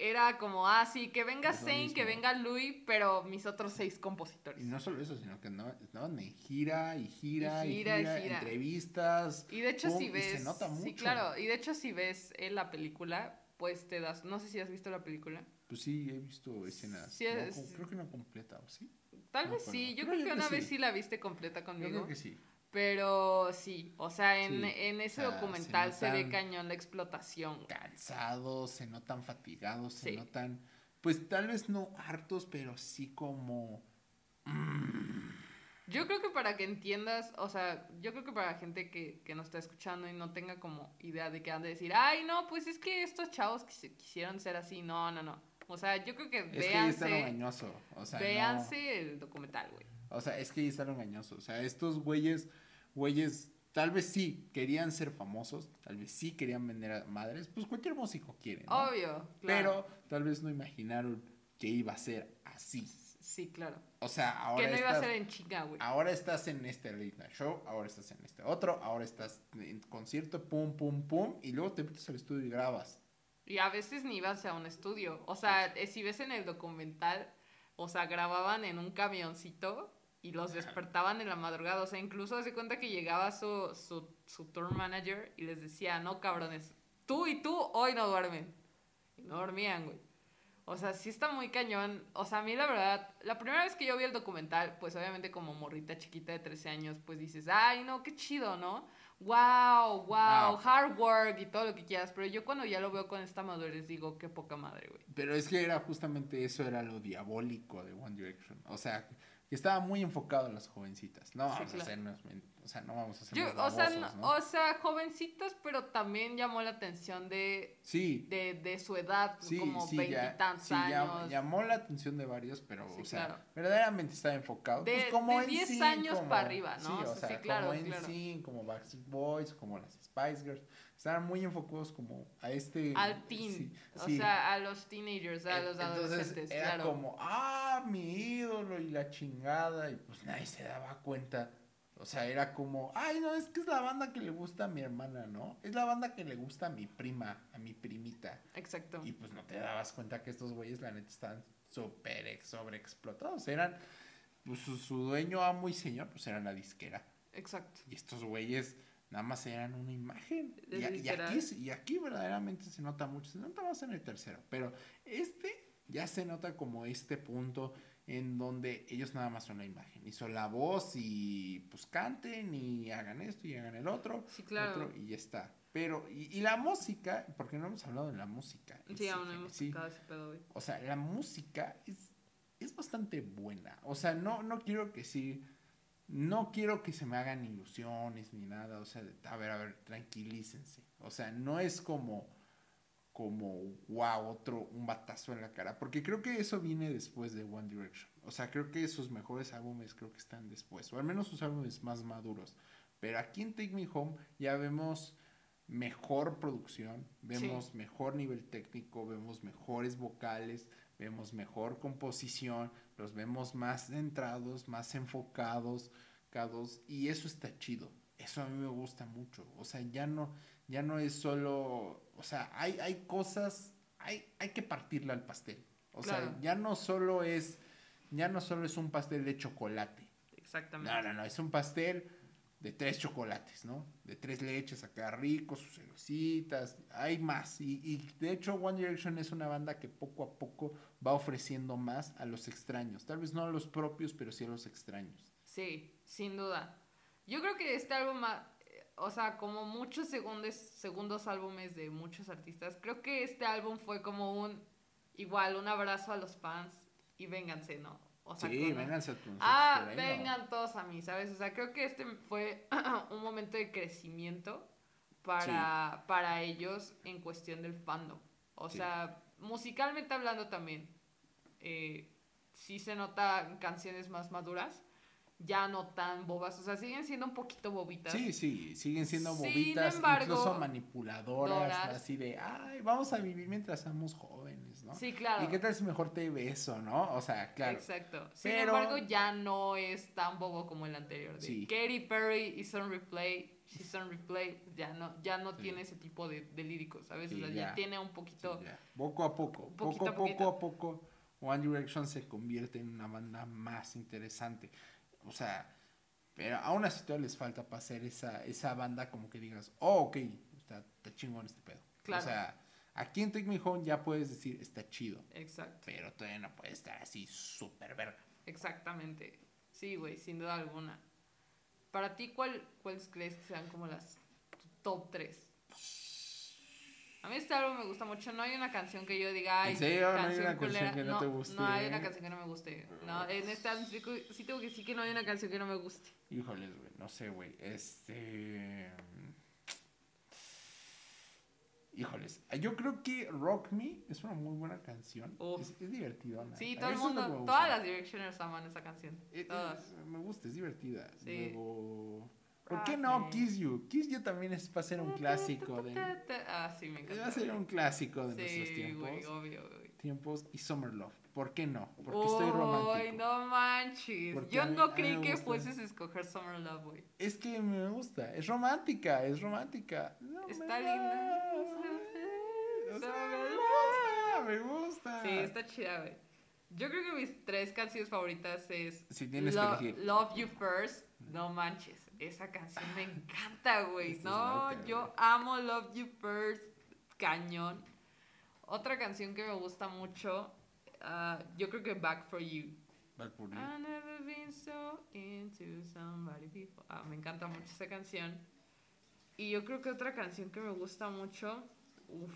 era como, ah, sí, que venga Zane, que venga Louis, pero mis otros seis compositores. Y no solo eso, sino que no, estaban en gira y gira Y y gira y gira. entrevistas. Y de hecho, si y ves. se nota Sí, mucho. claro. Y de hecho, si ves en la película, pues te das. No sé si has visto la película. Pues sí, he visto escenas. Sí, no, es- co- creo que no completa, ¿o sí? Tal No vez sí. Yo Creo creo yo que que una sí. vez sí la viste completa Yo conmigo. creo que sí. Pero sí, o sea, en, Sí, en ese o sea, se documental se, ve cañón la explotación. Cansados, se notan fatigados, se notan. Pues tal vez no hartos, pero sí como. mm, Yo creo que para que entiendas, o sea, yo creo que para la gente que, que nos está escuchando y no tenga como idea de que han de decir, ay, no, pues es que estos chavos quisi- quisieron ser así. No, no, no. O sea, yo creo que Es que está lo véanse. O sea, no- véanse el documental, güey. O sea, es que ahí está lo engañoso. O sea, estos güeyes, güeyes, tal vez sí querían ser famosos, tal vez sí querían vender a madres, pues cualquier músico quiere, ¿no? Obvio, claro. Pero tal vez no imaginaron que iba a ser así. Sí, claro. O sea, ahora que no iba a estás, ser en chinga, güey. ahora estás en este late night show, ahora estás en este otro, ahora estás en concierto, pum, pum, pum, y luego te metes al estudio y grabas. Y a veces ni ibas a un estudio. O sea, eh, si ves en el documental, o sea, grababan en un camioncito y los despertaban en la madrugada. O sea, incluso se cuenta que llegaba su, su, su tour manager y les decía, no, cabrones, tú y tú hoy no duermen. Y no dormían, güey. O sea, sí está muy cañón. O sea, a mí la verdad, la primera vez que yo vi el documental, pues obviamente como morrita chiquita de 13 años, pues dices, ay, no, qué chido, ¿no? Wow, wow, Wow. hard work y todo lo que quieras. Pero yo cuando ya lo veo con esta madurez digo, qué poca madre, güey. Pero es que era justamente eso, era lo diabólico de One Direction. O sea, que estaba muy enfocado en las jovencitas. No Sí, vamos claro. a hacernos, o sea, no vamos a Yo, hacernos o, sea, babosos, no- ¿no? o sea, jovencitos, pero también llamó la atención de, Sí, de, de su edad, sí, como sí, veintitantos sí, años. llamó la atención de varios, pero, Sí, o sea, claro. verdaderamente estaba enfocado. De- pues, como de 10 NSYNC, años como- para arriba, ¿no? Sí, O sea, sí, claro, como claro. NSYNC, como Backstreet Boys, como las Spice Girls. Estaban muy enfocados como a este... al teen, sí, o sí. sea, a los teenagers, a los Entonces adolescentes, era claro. como, ah, mi ídolo y la chingada, y pues nadie se daba cuenta. O sea, era como, ay, no, es que es la banda que le gusta a mi hermana, ¿no? Es la banda que le gusta a mi prima, a mi primita. Exacto. Y pues no te dabas cuenta que estos güeyes, la neta, están súper ex- sobreexplotados. Eran, pues su, su dueño, amo y señor, pues eran la disquera. Exacto. Y estos güeyes nada más eran una imagen. Y, aquí, y aquí verdaderamente se nota mucho. Se nota más en el tercero. Pero este ya se nota como este punto en donde ellos nada más son la imagen. Y son la voz y pues canten y hagan esto y hagan el otro. Sí, claro. otro, y ya está. Pero, y, y la música, porque no hemos hablado de la música. Sí, aún no hemos sí. tocado ese pedo, güey. O sea, la música es, es bastante buena. O sea, no, no quiero que sí. No quiero que se me hagan ilusiones ni nada. O sea, a ver, a ver, tranquilícense. O sea, no es como, como, wow, otro, un batazo en la cara. Porque creo que eso viene después de One Direction. O sea, creo que sus mejores álbumes creo que están después. O al menos sus álbumes más maduros. Pero aquí en Take Me Home ya vemos mejor producción, vemos mejor nivel técnico, vemos mejores vocales, vemos mejor composición, los vemos más centrados, más enfocados, cados, y eso está chido. Eso a mí me gusta mucho. O sea, ya no, ya no es solo, o sea, hay, hay cosas, hay, hay que partirle al pastel. O Claro. sea, ya no solo es, ya no solo es un pastel de chocolate. Exactamente. No, no, no, es un pastel de tres chocolates, ¿no? De tres leches acá ricos, sus cervecitas, hay más. Y, y, de hecho One Direction es una banda que poco a poco va ofreciendo más a los extraños. Tal vez no a los propios, pero sí a los extraños. Sí, sin duda. Yo creo que este álbum, o sea, como muchos segundos, segundos álbumes de muchos artistas, creo que este álbum fue como un, igual, un abrazo a los fans y vénganse, ¿no? O sea, sí, vénganse a tu Ah, vengan todos a mí, ¿sabes? O sea, creo que este fue un momento de crecimiento para, para ellos en cuestión del fandom. O sea, musicalmente hablando también, eh, sí se notan canciones más maduras ya no tan bobas, o sea, siguen siendo un poquito bobitas. Sí, sí, siguen siendo bobitas, incluso manipuladoras, así de, ay, vamos a vivir mientras somos jóvenes, ¿no? Sí, claro. ¿Y qué tal si mejor te beso, no? O sea, claro. Exacto. Sin embargo, ya no es tan bobo como el anterior. De Katy Perry y Son Replay, She's on Replay, ya no, ya no tiene ese tipo de, de líricos, ¿sabes? o sea, ya. tiene un poquito... poco a poco, poco, a poco a poco, One Direction se convierte en una banda más interesante. O sea, pero aún así todavía les falta para hacer esa, esa banda como que digas, oh, ok, está, está chingón este pedo. Claro. O sea, aquí en Take Me Home ya puedes decir, está chido. Exacto. Pero todavía no puede estar así súper verga. Exactamente. Sí, güey, sin duda alguna. Para ti, ¿cuál, ¿cuáles crees que sean como las top 3? A mí este álbum me gusta mucho. No hay una canción que yo diga, ay, ¿En serio? no hay una canción que no, te guste. No hay una canción que no me guste. No, en este álbum sí tengo que decir que no hay una canción que no me guste. Híjoles, güey, no sé, güey. Este. Híjoles, yo creo que Rock Me es una muy buena canción. Es, es divertida. Sí, todo el mundo, todas las Directioners aman esa canción. Eh, eh, me gusta, es divertida. Sí. Luego. ¿Por qué no Kiss You? Kiss You también es para ser un clásico de... Ah, sí, me encanta. Va a ser un clásico de nuestros tiempos. Sí, obvio, güey. Tiempos y Summer Love. ¿Por qué no? Porque estoy romántico. No manches. Yo no creí que fueses a escoger Summer Love, güey. Es que me gusta. Es romántica, es romántica. está linda. O sea, me gusta. Sí, está chida, güey. Yo creo que mis tres canciones favoritas es... Si tienes que elegir. Love You First. No manches esa canción me encanta, güey. No, yo amo Love You First, cañón. Otra canción que me gusta mucho, uh, yo creo que Back for You. Back for You. I've never been so into somebody before. Ah, me encanta mucho esa canción. Y yo creo que otra canción que me gusta mucho, uff.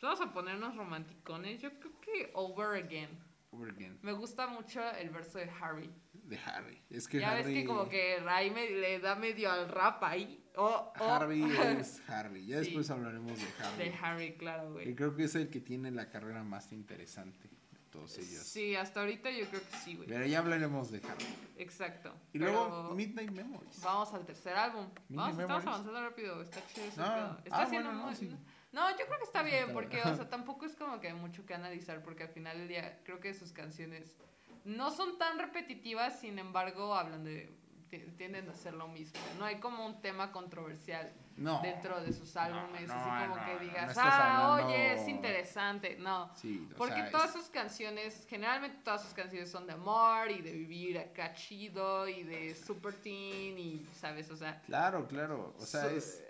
Vamos a ponernos romanticones. Yo creo que Over Again. Over Again. Me gusta mucho el verso de Harry de Harry. Es que ya Harry... ves que como que Ray me, le da medio al rap ahí. Oh, oh. Harry es Harry. Ya después hablaremos de Harry. De Harry, claro, güey. Y creo que es el que tiene la carrera más interesante todos ellos. Sí, hasta ahorita yo creo que sí, güey. Pero ya hablaremos de Harry. Exacto. Y luego Midnight Memories. Vamos al tercer álbum. Vamos, estamos avanzando rápido. Está chido ese no. Está ah, haciendo bueno, no, sí. No, yo creo que está bien, porque, o sea, tampoco es como que hay mucho que analizar, porque al final del día creo que sus canciones no son tan repetitivas, sin embargo, hablan de tienden a ser lo mismo. No hay como un tema controversial dentro de sus álbumes, así como que digas, ah, oye, es interesante. No, porque todas sus canciones, generalmente todas sus canciones son de amor y de vivir acá chido y de super teen y, ¿sabes? O sea, claro, claro, o sea, es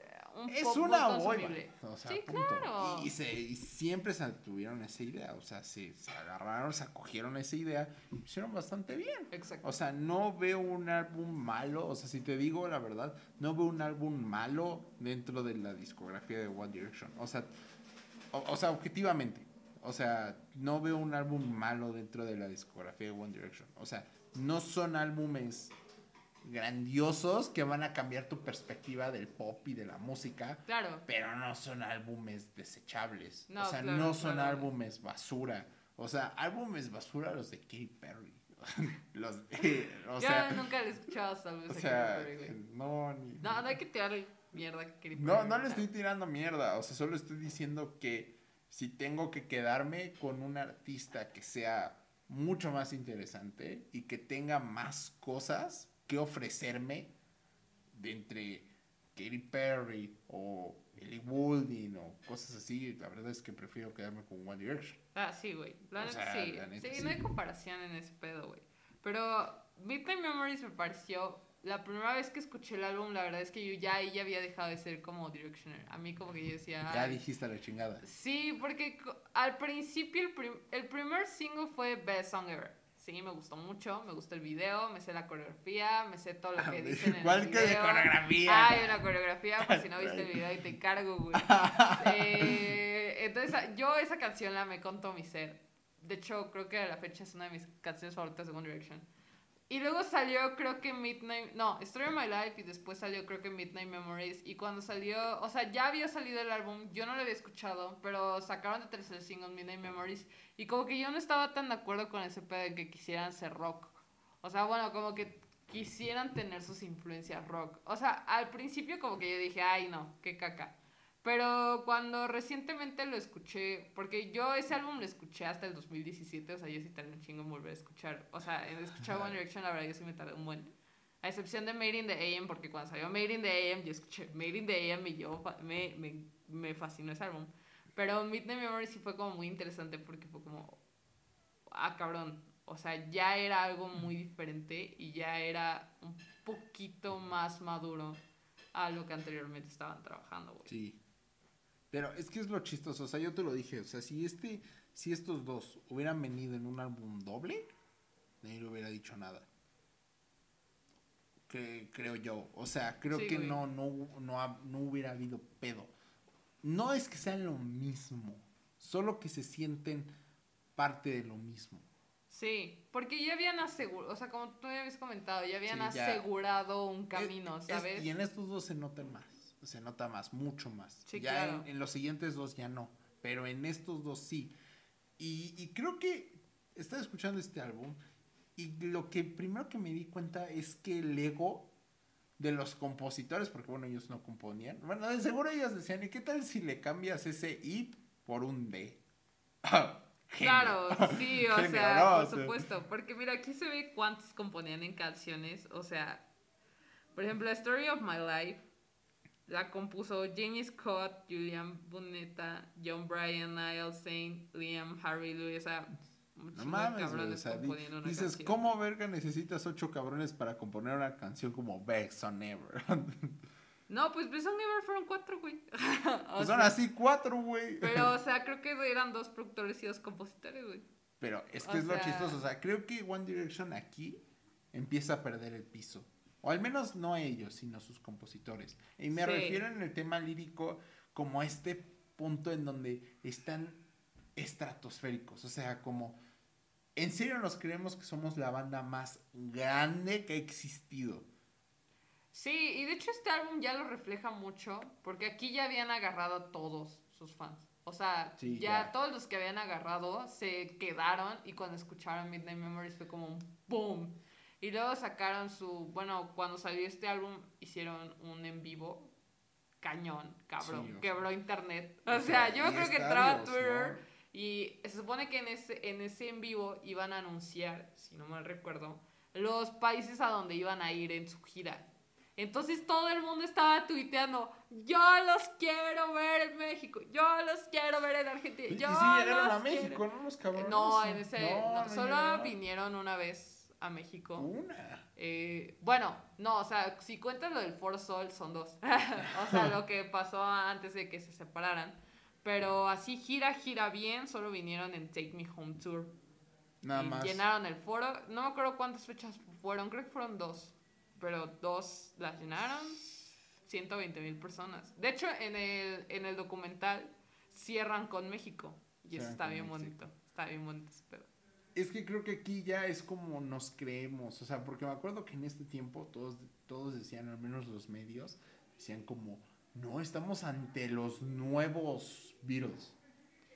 es una boy O sea, sí, claro. Y, se, y, siempre se tuvieron esa idea. O sea, se, se agarraron, se acogieron a esa idea y hicieron bastante bien. Exacto. O sea, no veo un álbum malo. O sea, si te digo la verdad, no veo un álbum malo dentro de la discografía de One Direction. O sea, o sea, objetivamente. O sea, no veo un álbum malo dentro de la discografía de One Direction. O sea, no son álbumes grandiosos que van a cambiar tu perspectiva del pop y de la música. Claro. Pero no son álbumes desechables. o sea, no son álbumes basura. O sea, álbumes basura los de Katy Perry. los o Yo nunca le he escuchado álbumes o sea, Katy Perry, No, ni, no, no hay que tirarle mierda a Katy Perry. No, no le estoy tirando mierda. O sea, solo estoy diciendo que si tengo que quedarme con un artista que sea mucho más interesante y que tenga más cosas, que ofrecerme de entre Katy Perry o Ellie Goulding o cosas así, la verdad es que prefiero quedarme con One Direction. Ah, sí, güey. La, sí. sí, no hay comparación en ese pedo, güey. Pero Midnight Memories me pareció la primera vez que escuché el álbum, la verdad es que yo ya ya había dejado de ser como Directioner. A mí como que yo decía... Ya dijiste la chingada. Sí, porque al principio el, prim- el primer single fue Best Song Ever. Sí, me gustó mucho, me gustó el video, me sé la coreografía, me sé todo lo que dicen en ¿Cuál el que de video. coreografía? Hay una coreografía, por si no viste el video y te encargo, güey. Eh, entonces, a- yo esa canción la amé con todo mi ser. De hecho, creo que a la fecha es una de mis canciones favoritas de One Direction. Y luego salió, creo que Midnight. No, Story of My Life. Y después salió, creo que Midnight Memories. Y cuando salió. O sea, ya había salido el álbum. Yo no lo había escuchado. Pero sacaron de tercer single Midnight Memories. Y como que yo no estaba tan de acuerdo con ese pedo de que quisieran ser rock. O sea, bueno, como que quisieran tener sus influencias rock. O sea, al principio como que yo dije, ay no, qué caca. Pero cuando recientemente lo escuché, porque yo ese álbum lo escuché hasta el 2017, o sea, yo sí tardé un chingo en volver a escuchar. O sea, en escuchar One Direction, la verdad, yo sí me tardé un buen. A excepción de Made in the AM, porque cuando salió Made in the AM, yo escuché Made in the AM y yo me, me, me fascinó ese álbum. Pero Midnight Memory sí fue como muy interesante porque fue como, ah, cabrón. O sea, ya era algo muy diferente y ya era un poquito más maduro a lo que anteriormente estaban trabajando, güey. Sí. Pero es que es lo chistoso, o sea, yo te lo dije, o sea, si este, si estos dos hubieran venido en un álbum doble, nadie le hubiera dicho nada. Que, creo yo, o sea, creo Sí, que güey. no, no, no, no hubiera habido pedo. No es que sean lo mismo, solo que se sienten parte de lo mismo. Sí, porque ya habían asegurado, o sea, como tú ya habías comentado, ya habían Sí, ya. asegurado un camino, Es- es- ¿sabes? y en estos dos se nota más, se nota más, mucho más. Sí, ya claro. en, en los siguientes dos ya no, pero en estos dos sí. Y, y creo que estaba escuchando este álbum y lo que primero que me di cuenta es que el ego de los compositores, porque bueno, ellos no componían, bueno, de seguro ellos decían, ¿y qué tal si le cambias ese I por un D? Genio. Claro, sí, o Genio, sea, ¿no? O por sea, supuesto. Porque mira, aquí se ve cuántos componían en canciones. O sea, por ejemplo, Story of My Life la compuso Jamie Scott, Julian Bunetta, John Bryan, Niall Saint, Liam, Harry Lewis. O sea, un No mames, o sea, di- componiendo una dices, canción. ¿cómo verga necesitas ocho cabrones para componer una canción como Vex on Ever? No, pues Best Song Ever fueron cuatro, güey. Pues sea, son así cuatro, güey. Pero, o sea, creo que eran dos productores y dos compositores, güey. Pero es o que es lo chistoso, o sea, creo que One Direction aquí empieza a perder el piso. O al menos no ellos, sino sus compositores. Y me Sí. refiero en el tema lírico como a este punto en donde están estratosféricos. O sea, como en serio nos creemos que somos la banda más grande que ha existido. Sí, y de hecho este álbum ya lo refleja mucho, porque aquí ya habían agarrado a todos sus fans. O sea, Sí, ya, ya. todos los que habían agarrado se quedaron y cuando escucharon Midnight Memories fue como un boom. Y luego sacaron su, bueno, cuando salió este álbum hicieron un en vivo cañón, cabrón, Sí, quebró internet. O sea, yo y creo que entraba a Twitter ¿no? y se supone que en ese, en ese en vivo iban a anunciar, si no mal recuerdo, los países a donde iban a ir en su gira. Entonces todo el mundo estaba tuiteando, yo los quiero ver en México, yo los quiero ver en Argentina. Y Yo llegaron los a México, quiero". ¿no? Los cabrones. No, en ese, No, solo vinieron una vez a México. Una. Eh, bueno, no, o sea, si cuentas lo del For Sol, son dos. o sea, lo que pasó antes de que se separaran. Pero así gira, gira bien, solo vinieron en Take Me Home Tour. Nada y más. llenaron el foro. No me acuerdo cuántas fechas fueron, creo que fueron dos. Pero dos las llenaron. 120 mil personas. De hecho, en el, en el documental cierran con México. Y eso está bien México. bonito. Está bien bonito. Es que creo que aquí ya es como nos creemos, o sea, porque me acuerdo que en este tiempo todos, todos decían, al menos los medios, decían como, no, estamos ante los nuevos Beatles.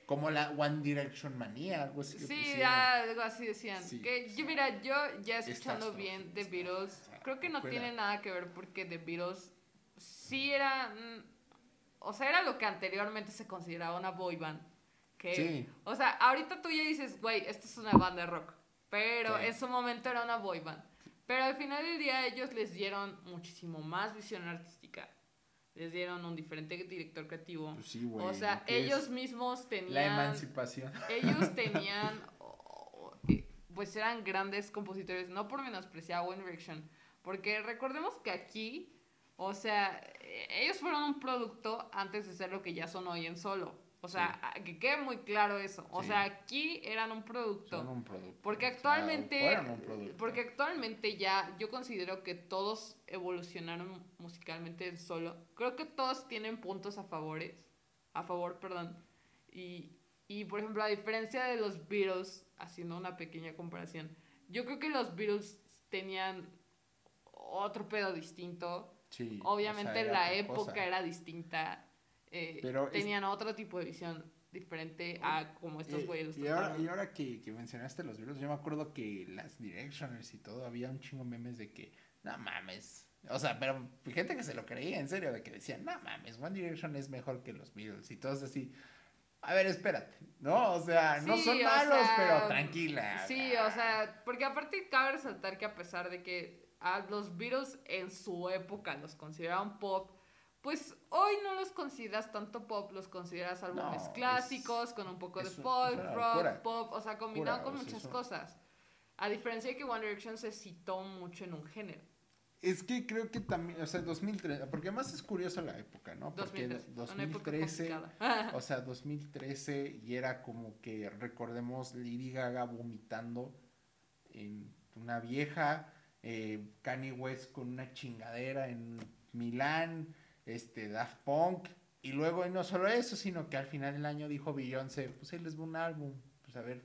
Como la One Direction manía, algo así. que Sí, algo así decían. Sí, que yo, mira, yo ya escuchando bien The Beatles, creo que no fuera. tiene nada que ver porque The Beatles sí era. mm, O sea, era lo que anteriormente se consideraba una boy band. Que, Sí. O sea, ahorita tú ya dices, güey, esto es una banda de rock. Pero Sí. en su momento era una boy band. Pero al final del día ellos les dieron muchísimo más visión artística. Les dieron un diferente director creativo. Pues sí, güey, o sea, ellos mismos tenían La emancipación. ellos tenían, eh, pues eran grandes compositores, no por menospreciar a One Direction, Porque recordemos que aquí, o sea, eh, ellos fueron un producto antes de ser lo que ya son hoy en solo. O sea, que quede muy claro eso. O Sí. sea, aquí eran un producto. Son un producto. Porque o sea, actualmente, fueron un producto. porque actualmente ya yo considero que todos evolucionaron musicalmente en solo. Creo que todos tienen puntos a favores, a favor, perdón. Y, y por ejemplo, a diferencia de los Beatles, haciendo una pequeña comparación, yo creo que los Beatles tenían otro pedo distinto. Sí, Obviamente o sea, era la época cosa. era distinta. Eh, Pero es- tenían otro tipo de visión diferente a como estos Eh, güeyes y ahora, tocaron. y ahora que, que mencionaste los Beatles, yo me acuerdo que las Directioners y todo, había un chingo memes de que, no mames. O sea, pero gente que se lo creía en serio, de que decían, no mames, One Direction es mejor que los Beatles. Y todos así, a ver, espérate, ¿no? O sea, no son malos, sea, pero tranquila. Sí, o sea, porque aparte cabe resaltar que a pesar de que a los Beatles en su época los consideraban pop, pues hoy no los consideras tanto pop, los consideras álbumes No, clásicos, es- con un poco de un- folk, rock, pop, o sea, combinado con muchas cosas. A diferencia de que One Direction se citó mucho en un género. Es que creo que también, o sea, 2013, porque además es curioso la época, ¿no? Porque 2013, una época 2013, complicada. o sea, 2013 y era como que recordemos Lady Gaga vomitando en una vieja, eh, Kanye West con una chingadera en Milán, este Daft Punk y luego y no solo eso, sino que al final del año dijo Beyoncé, pues ahí les va un álbum, pues a ver.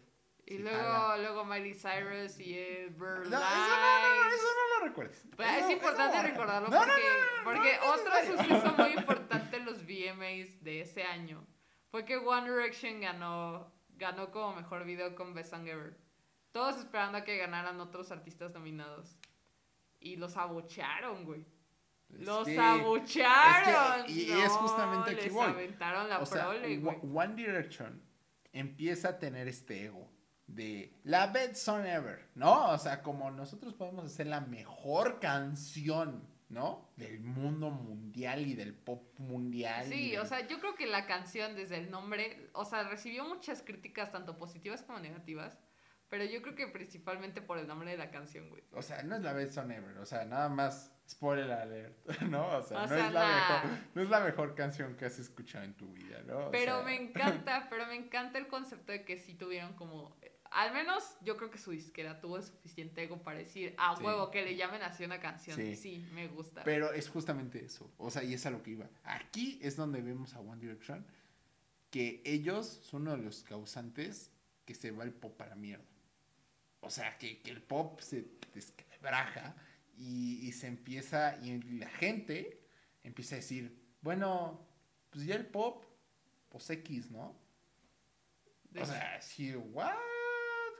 Y si luego, jala. luego Miley Cyrus y Everlast. No, eso no, no, eso no lo recuerdes. Eso- es importante recordarlo No, porque, no, no, porque otro suceso muy importante en los VMAs de ese año fue que One Direction ganó, ganó como mejor video con Best Song Ever. Todos esperando a que ganaran otros artistas nominados. Y los abuchearon, güey. Los que- abuchearon. es que- y- y no, es justamente aquí les voy. aventaron la o prole, One Direction empieza a tener este ego de la best song ever, ¿no? O sea, como nosotros podemos hacer la mejor canción, ¿no? Del mundo mundial y del pop mundial. Sí, del- o sea, yo creo que la canción desde el nombre, o sea, recibió muchas críticas, tanto positivas como negativas, pero yo creo que principalmente por el nombre de la canción, güey. O sea, no es la best song ever, o sea, nada más spoiler alert, ¿no? O sea, O no, sea, es la nah. mejor, no es la mejor canción que has escuchado en tu vida, ¿no? O Pero sea, me encanta, pero me encanta el concepto de que sí tuvieron como, al menos yo creo que su disquera tuvo el suficiente ego para decir, a Sí. huevo, que le llamen así una canción. Sí. Sí, me gusta. Pero es justamente eso. O sea, y es a lo que iba. Aquí es donde vemos a One Direction que ellos son uno de los causantes que se va el pop para mierda. O sea, que, que el pop se desquebraja y, y se empieza, y la gente empieza a decir, bueno, pues ya el pop, pues X, ¿no? O sea, sí, ¿what?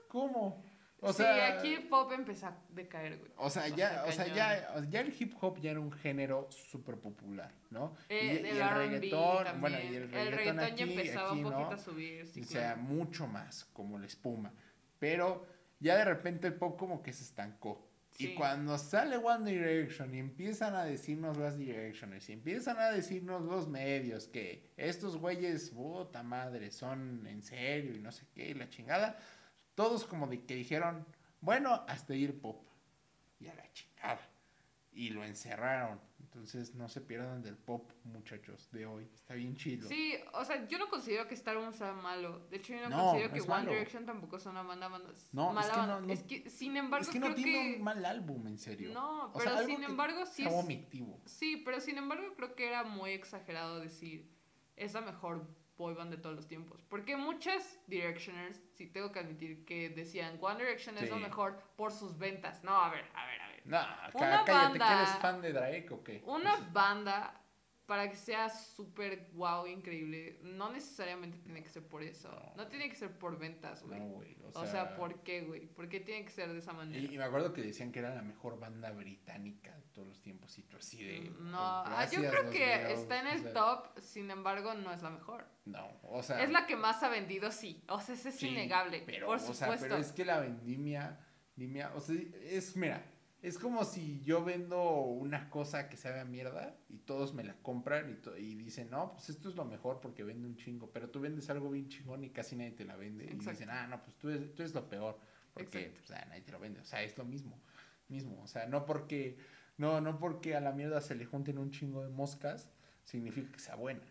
¿Cómo? O sí, sea, aquí el pop empezó a decaer, güey. o sea, ya, o sea, ya, ya el hip hop ya era un género súper popular, ¿no? Eh, y, y el el R&B reggaetón, también. bueno, y el reggaetón, reggaetón aquí, ya empezaba aquí, un poquito ¿no? a subir, sí, o sea, claro. mucho más, como la espuma. Pero ya de repente el pop como que se estancó. Sí. Y cuando sale One Direction y empiezan a decirnos las Directioners y empiezan a decirnos los medios que estos güeyes, puta madre, son en serio y no sé qué, y la chingada, todos como de que dijeron, bueno, hasta ir pop. Y a la chingada. Y lo encerraron. Entonces no se pierdan del pop, muchachos, de hoy. Está bien chido. Sí, o sea, yo no considero que Star Wars sea malo. De hecho, yo no, No, considero no que One malo. Direction tampoco es una banda, banda No, es que banda. no- es que, sin embargo, es que no creo tiene que... un mal álbum, en serio. No, O pero sea, sin embargo sí sea es... vomitivo. Sí, pero sin embargo creo que era muy exagerado decir es la mejor boy band de todos los tiempos. Porque muchas Directioners, sí tengo que admitir que decían One Direction es lo mejor por sus ventas. No, a ver, a ver, a ver. No, Una cá- cállate, banda- ¿que eres fan de Drake o qué? Una banda, para que sea súper wow, increíble, no necesariamente tiene que ser por eso. No. No, tiene que ser por ventas, güey. No, güey. O sea, o sea, ¿por qué, güey? ¿Por qué tiene que ser de esa manera? Y, y me acuerdo que decían que era la mejor banda británica de todos los tiempos y tú así de... Mm, No, ah, yo creo que está en o el sea, top, sin embargo, no es la mejor. No, o sea... Es la que más ha vendido, sí. O sea, es sí, innegable. Pero, por o supuesto. sea, pero es que la vendimia, vendimia, o sea, es, mira, es como si yo vendo una cosa que sabe a mierda y todos me la compran y, y dicen, no, pues esto es lo mejor porque vende un chingo, pero tú vendes algo bien chingón y casi nadie te la vende y dicen, ah, no, pues tú eres, tú eres lo peor porque pues, ah, nadie te lo vende, o sea, es lo mismo. mismo. O sea, no porque, no, no porque a la mierda se le junten un chingo de moscas, significa que sea buena.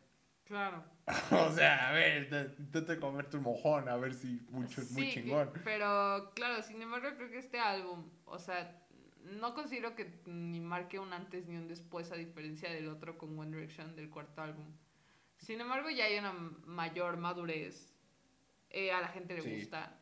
Claro. o sea, a ver, te- intenta comerte un mojón, a ver si mucho, muy Sí, chingón. Pero claro, sin embargo, creo que este álbum, o sea, no considero que ni marque un antes ni un después, a diferencia del otro con One Direction del cuarto álbum. Sin embargo, ya hay una mayor madurez. Eh, a la gente le Sí. gusta.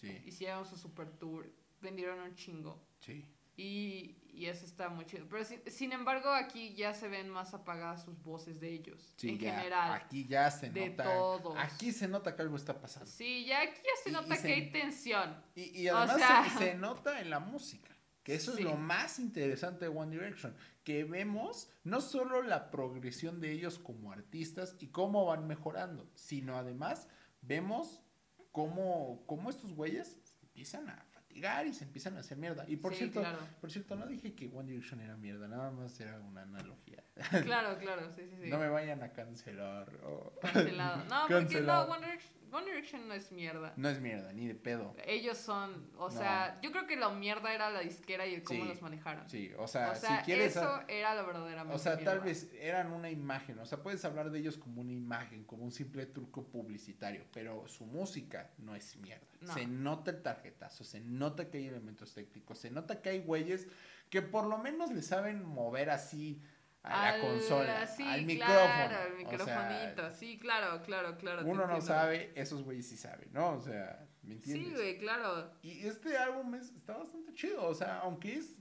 Sí, Hicieron su super tour, vendieron un chingo. sí. Y, y eso está muy chido. Pero sin, sin embargo, aquí ya se ven más apagadas sus voces de ellos. Sí, en ya, general. Aquí ya se de nota. todos. Aquí se nota que algo está pasando. Sí, ya aquí ya se Y- nota y que se- hay tensión. Y, O además sea- se, se nota en la música. Que eso Sí. es lo más interesante de One Direction. Que vemos no solo la progresión de ellos como artistas y cómo van mejorando, sino además vemos cómo, cómo estos güeyes se empiezan a fatigar y se empiezan a hacer mierda. Y por Sí, cierto, claro. por cierto, no dije que One Direction era mierda, nada más era una analogía. Claro, claro, sí, sí, sí. No me vayan a cancelar. oh. Cancelado. No, porque Cancelado. no, One Direction, One Direction no es mierda. No es mierda, ni de pedo. Ellos son, o No. sea, yo creo que la mierda era la disquera y el cómo Sí, los manejaron. Sí, o sea, o sea, si quieres... eso era lo verdaderamente O sea, tal vez eran una imagen, o sea, puedes hablar de ellos como una imagen, como un simple truco publicitario, pero su música no es mierda. No. Se nota el tarjetazo, se nota que hay elementos técnicos, se nota que hay güeyes que por lo menos le saben mover así a Al- la consola, sí, al claro, micrófono. al o microfonito. sea, sí, claro, claro, claro. uno no sabe, esos güeyes sí saben, ¿no? O sea, ¿me entiendes? Sí, güey, claro. Y este álbum es- está bastante chido, o sea, aunque es,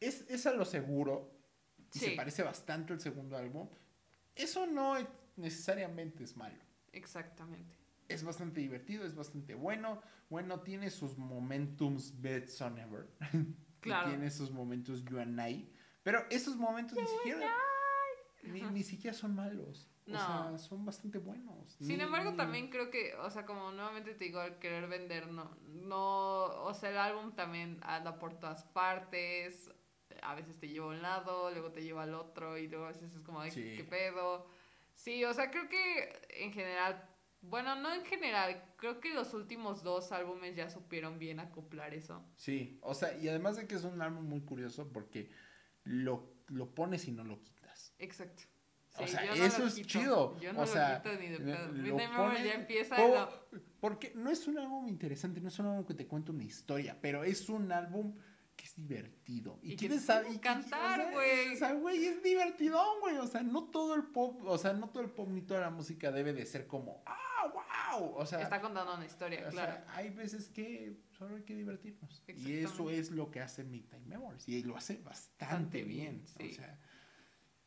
es, es a lo seguro, y se parece bastante al segundo álbum, eso no es- necesariamente es malo. Exactamente. Es bastante divertido, es bastante bueno. Bueno, tiene sus momentums best on ever. Claro. Tiene sus momentos you and I. Pero esos momentos ni siquiera, ni, ni siquiera son malos. No. O sea, son bastante buenos. Sin embargo, también creo que, o sea, como nuevamente te digo, al querer vender, no, no, o sea, el álbum también anda por todas partes, a veces te lleva a un lado, luego te lleva al otro, y luego a veces es como, Sí. ¿qué pedo? Sí, o sea, creo que en general, bueno, no en general, creo que los últimos dos álbumes ya supieron bien acoplar eso. Sí, o sea, y además de que es un álbum muy curioso porque lo, lo pones y no lo quitas. Exacto. O sea, no eso lo es quito, chido. Yo no O lo sea, quito ni de lo- pedo. lo pones- ya empieza lo- Porque no es un álbum interesante, no es un álbum que te cuenta una historia, pero es un álbum que es divertido. Y, Y quieres saber. y cantar, güey. O sea, güey, es divertidón, güey. O sea, no todo el pop, o sea, no todo el pop ni toda la música debe de ser como, ¡ah, wow! O sea, está contando una historia, claro. sea, hay veces que solo hay que divertirnos. Y eso es lo que hace Midnight Memories. Y lo hace bastante Bastante bien. bien, sí. O sea,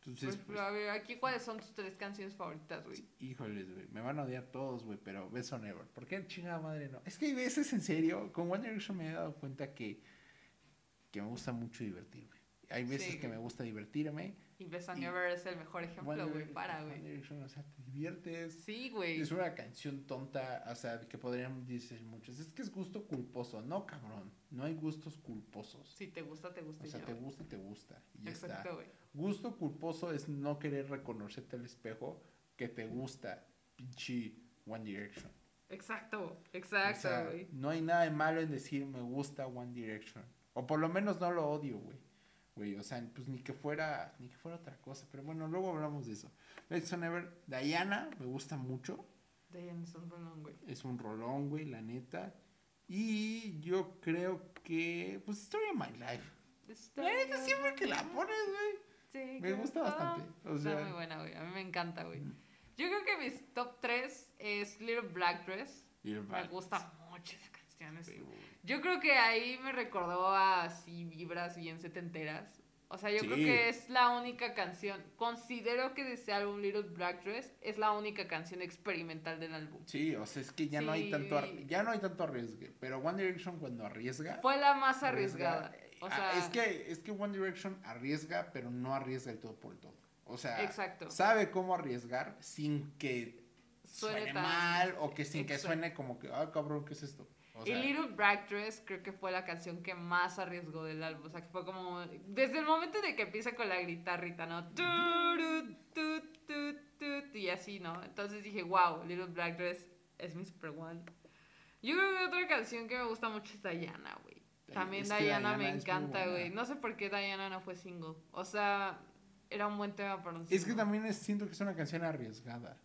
entonces, Pues, pues, a ver, aquí cuáles son tus tres canciones favoritas, güey. híjoles, güey. Me van a odiar todos, güey, pero Best on Ever. ¿Por qué chingada madre no? Es que hay veces, en serio, con One Direction me he dado cuenta que, que me gusta mucho divertirme. Hay veces Sí, que me gusta divertirme. Y Best Ever es el mejor ejemplo, güey, para, güey. O sea, te diviertes. Sí, güey. Es una canción tonta, o sea, que podrían decir muchos. Es que es gusto culposo. No, cabrón. No hay gustos culposos. Si te gusta, te gusta O sea, ya, te gusta te gusta. Y ya. Exacto, güey. Gusto culposo es no querer reconocerte al espejo que te gusta pinche One Direction. Exacto, O exacto, sea, güey. no hay nada de malo en decir me gusta One Direction. O por lo menos no lo odio, güey. Güey, o sea, pues ni que fuera, ni que fuera otra cosa. Pero bueno, luego hablamos de eso. Let's Never, Diana, me gusta mucho. Diane es un rolón, güey. Es un rolón, güey, la neta. Y yo creo que, pues, Story of My Life. Está La neta, siempre que la pones, güey. Sí, me gusta bastante, o está sea- muy buena, güey. A mí me encanta, güey. Yo creo que mis top 3 es Little Black Dress. Little Me Black gusta mucho esa canción. es-. Yo creo que ahí me recordó a así vibras bien setenteras. O sea, yo creo que es la única canción. Considero que de ese álbum Little Black Dress es la única canción experimental del álbum. Sí, o sea, es que ya no hay tanto ya no hay tanto arriesgue, pero One Direction cuando arriesga Fue la más arriesga- arriesgada. O Ah, sea, es que es que One Direction arriesga, pero no arriesga el todo por el todo. O sea, Exacto. sabe cómo arriesgar sin que Suene mal o que sin que suene como que, ah, cabrón, ¿qué es esto? O y sea, Little Black Dress creo que fue la canción que más arriesgó del álbum. O sea, que fue como. Desde el momento de que empieza con la guitarrita, ¿no? Y así, ¿no? Entonces dije, wow, Little Black Dress es mi super one. Yo creo que otra canción que me gusta mucho es Diana, güey. También Es que Diana, me encanta, güey. No sé por qué Diana no fue single. O sea, era un buen tema para un Es que single. también siento que es una canción arriesgada.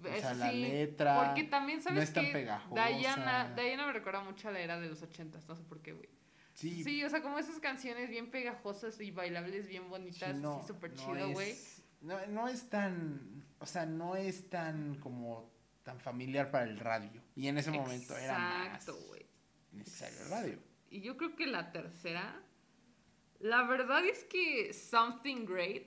O sea, la letra Porque también, ¿sabes no es tan pegajosa. Diana, Diana me recuerda mucho a la era de los ochentas, no sé por qué, güey. Sí, Sí, o sea, como esas canciones bien pegajosas y bailables, bien bonitas, sí, no, así súper no chido, güey. es- No, no es tan, o sea, no es tan como tan familiar para el radio. Y en ese momento era más Exacto, güey. necesario el radio. Y yo creo que la tercera, la verdad es que Something Great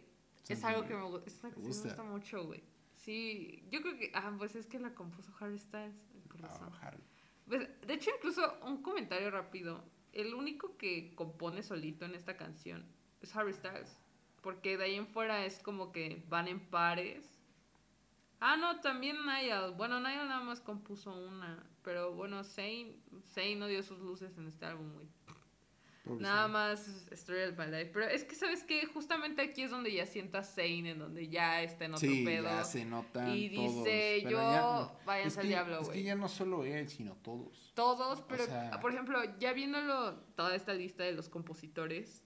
es Something algo que me, es una que me gusta mucho, güey. Sí, yo creo que, ah, pues es que la compuso Harry Styles, por Ah, razón. Harry. Pues, de hecho, incluso un comentario rápido. El único que compone solito en esta canción es Harry Styles. Porque de ahí en fuera es como que van en pares. Ah, no, también Niall. Bueno, Niall nada más compuso una. Pero bueno, Zayn, Zayn no dio sus luces en este álbum, güey. Nada más Story of My Life. Pero es que, ¿sabes qué? Justamente aquí es donde ya sientas Zayn, en donde ya está en otro Sí, pedo. ya se notan Y dice, yo, no. váyanse Es al diablo, Es güey. que ya no solo él, sino todos. Todos, pero sea- por ejemplo, ya viéndolo toda esta lista de los compositores,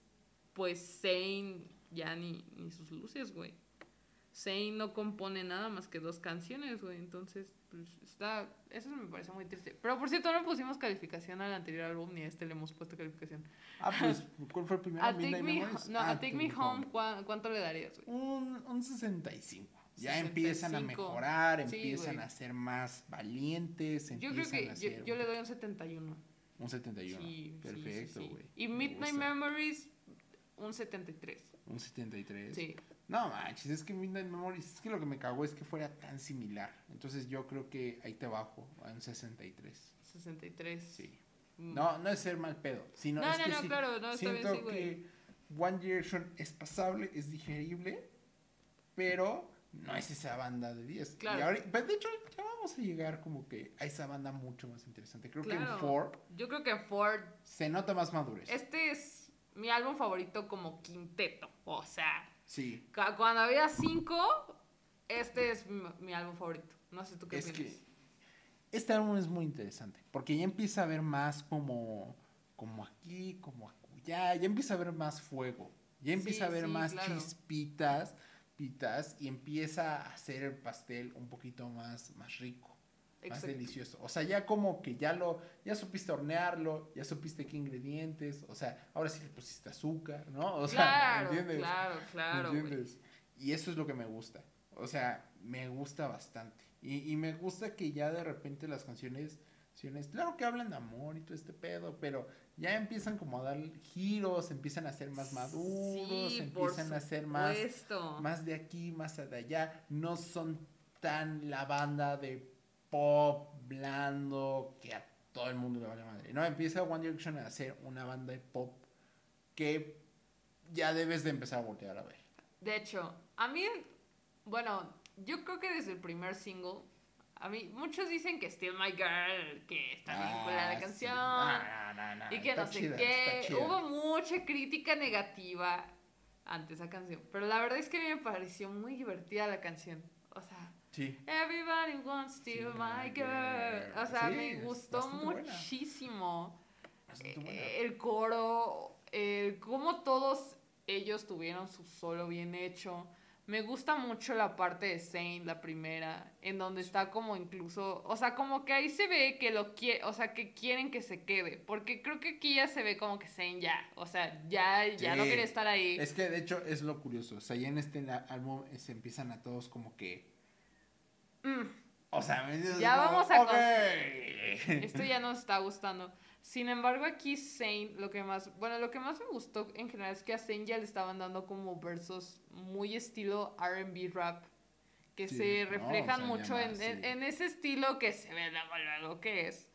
pues Zane ya ni, ni sus luces, güey. Zane no compone nada más que dos canciones, güey. Entonces, pues está. Eso me parece muy triste. Pero por cierto, no pusimos calificación al anterior álbum ni a este le hemos puesto calificación. Ah, pues, ¿cuál fue el primero? A Take Midnight Me, Memories? no, Ah, a Take Me Home, ¿cuá- ¿cuánto le darías, güey? Un, un 65. Ya 65. empiezan a mejorar, Sí, empiezan güey. a ser más valientes, Yo creo que yo, ser yo le doy un 71. Un 71. Sí, Perfecto, sí. güey. Y Me Midnight gusta. Memories, un 73. Un 73. Sí. No manches, es que Midnight Memories, es que lo que me cagó es que fuera tan similar. Entonces yo creo que ahí te bajo a un 63. 63. Sí. Mm. No, no es ser mal pedo, sino No, es no, que no, claro, no, está bien, siento sí, güey. que One Direction es pasable, es digerible, pero no es esa banda de 10. Claro. Y ahora- pero de hecho ya vamos a llegar como que a esa banda mucho más interesante. Creo que en Claro. Four Yo creo que en Ford, se nota más madurez. este es mi álbum favorito como quinteto. O sea, Sí, cu- cuando había cinco, este es mi, mi álbum favorito. No sé tú qué es que este álbum es muy interesante porque ya empieza a ver más como, como aquí, como acullá, ya empieza a ver más fuego, ya empieza Sí, a ver sí, más claro. chispitas, pitas y empieza a hacer el pastel un poquito más, más rico. Más delicioso. O sea, ya como que ya lo, ya supiste hornearlo, ya supiste qué ingredientes, o sea, ahora sí le pusiste azúcar, ¿no? O sea, claro, ¿me entiendes? claro, ¿Me claro, entiendes? Y eso es lo que me gusta. O sea, me gusta bastante. Y, y me gusta que ya de repente las canciones, canciones, claro que hablan de amor y todo este pedo, pero ya empiezan como a dar giros, empiezan a ser más maduros, Sí, empiezan a ser más, más de aquí, más de allá. No son tan la banda de pop blando que a todo el mundo le vale madre. No, empieza One Direction a ser una banda de pop que ya debes de empezar a voltear a ver. De hecho, a mí, bueno, yo creo que desde el primer single, a mí, muchos dicen que Still My Girl, que está la Ah, sí. canción. Y que no sé chida, qué. Hubo mucha crítica negativa ante esa canción. Pero la verdad es que a mí me pareció muy divertida la canción. Sí. Everybody wants to Sí, my girl. girl. O sea, Sí, me gustó muchísimo. Eh, El coro, el cómo todos ellos tuvieron su solo bien hecho. Me gusta mucho la parte de Zane, la primera, en donde está como incluso, o sea, como que ahí se ve que lo quiere, o sea, que quieren que se quede, porque creo que aquí ya se ve como que Zane ya, o sea, ya, ya no quiere estar ahí. Es que de hecho es lo curioso. O sea, ya en este álbum se empiezan a todos como que. Mm, O sea, ¿me entiendes? Ya Como, vamos a "Ok". esto ya nos está gustando. Sin embargo, aquí Zane, lo que más, bueno, lo que más me gustó en general es que a Zane ya le estaban dando como versos muy estilo R&B rap, que Sí, se no, reflejan o sea, mucho más, en- sí. en ese estilo que se ve luego que es.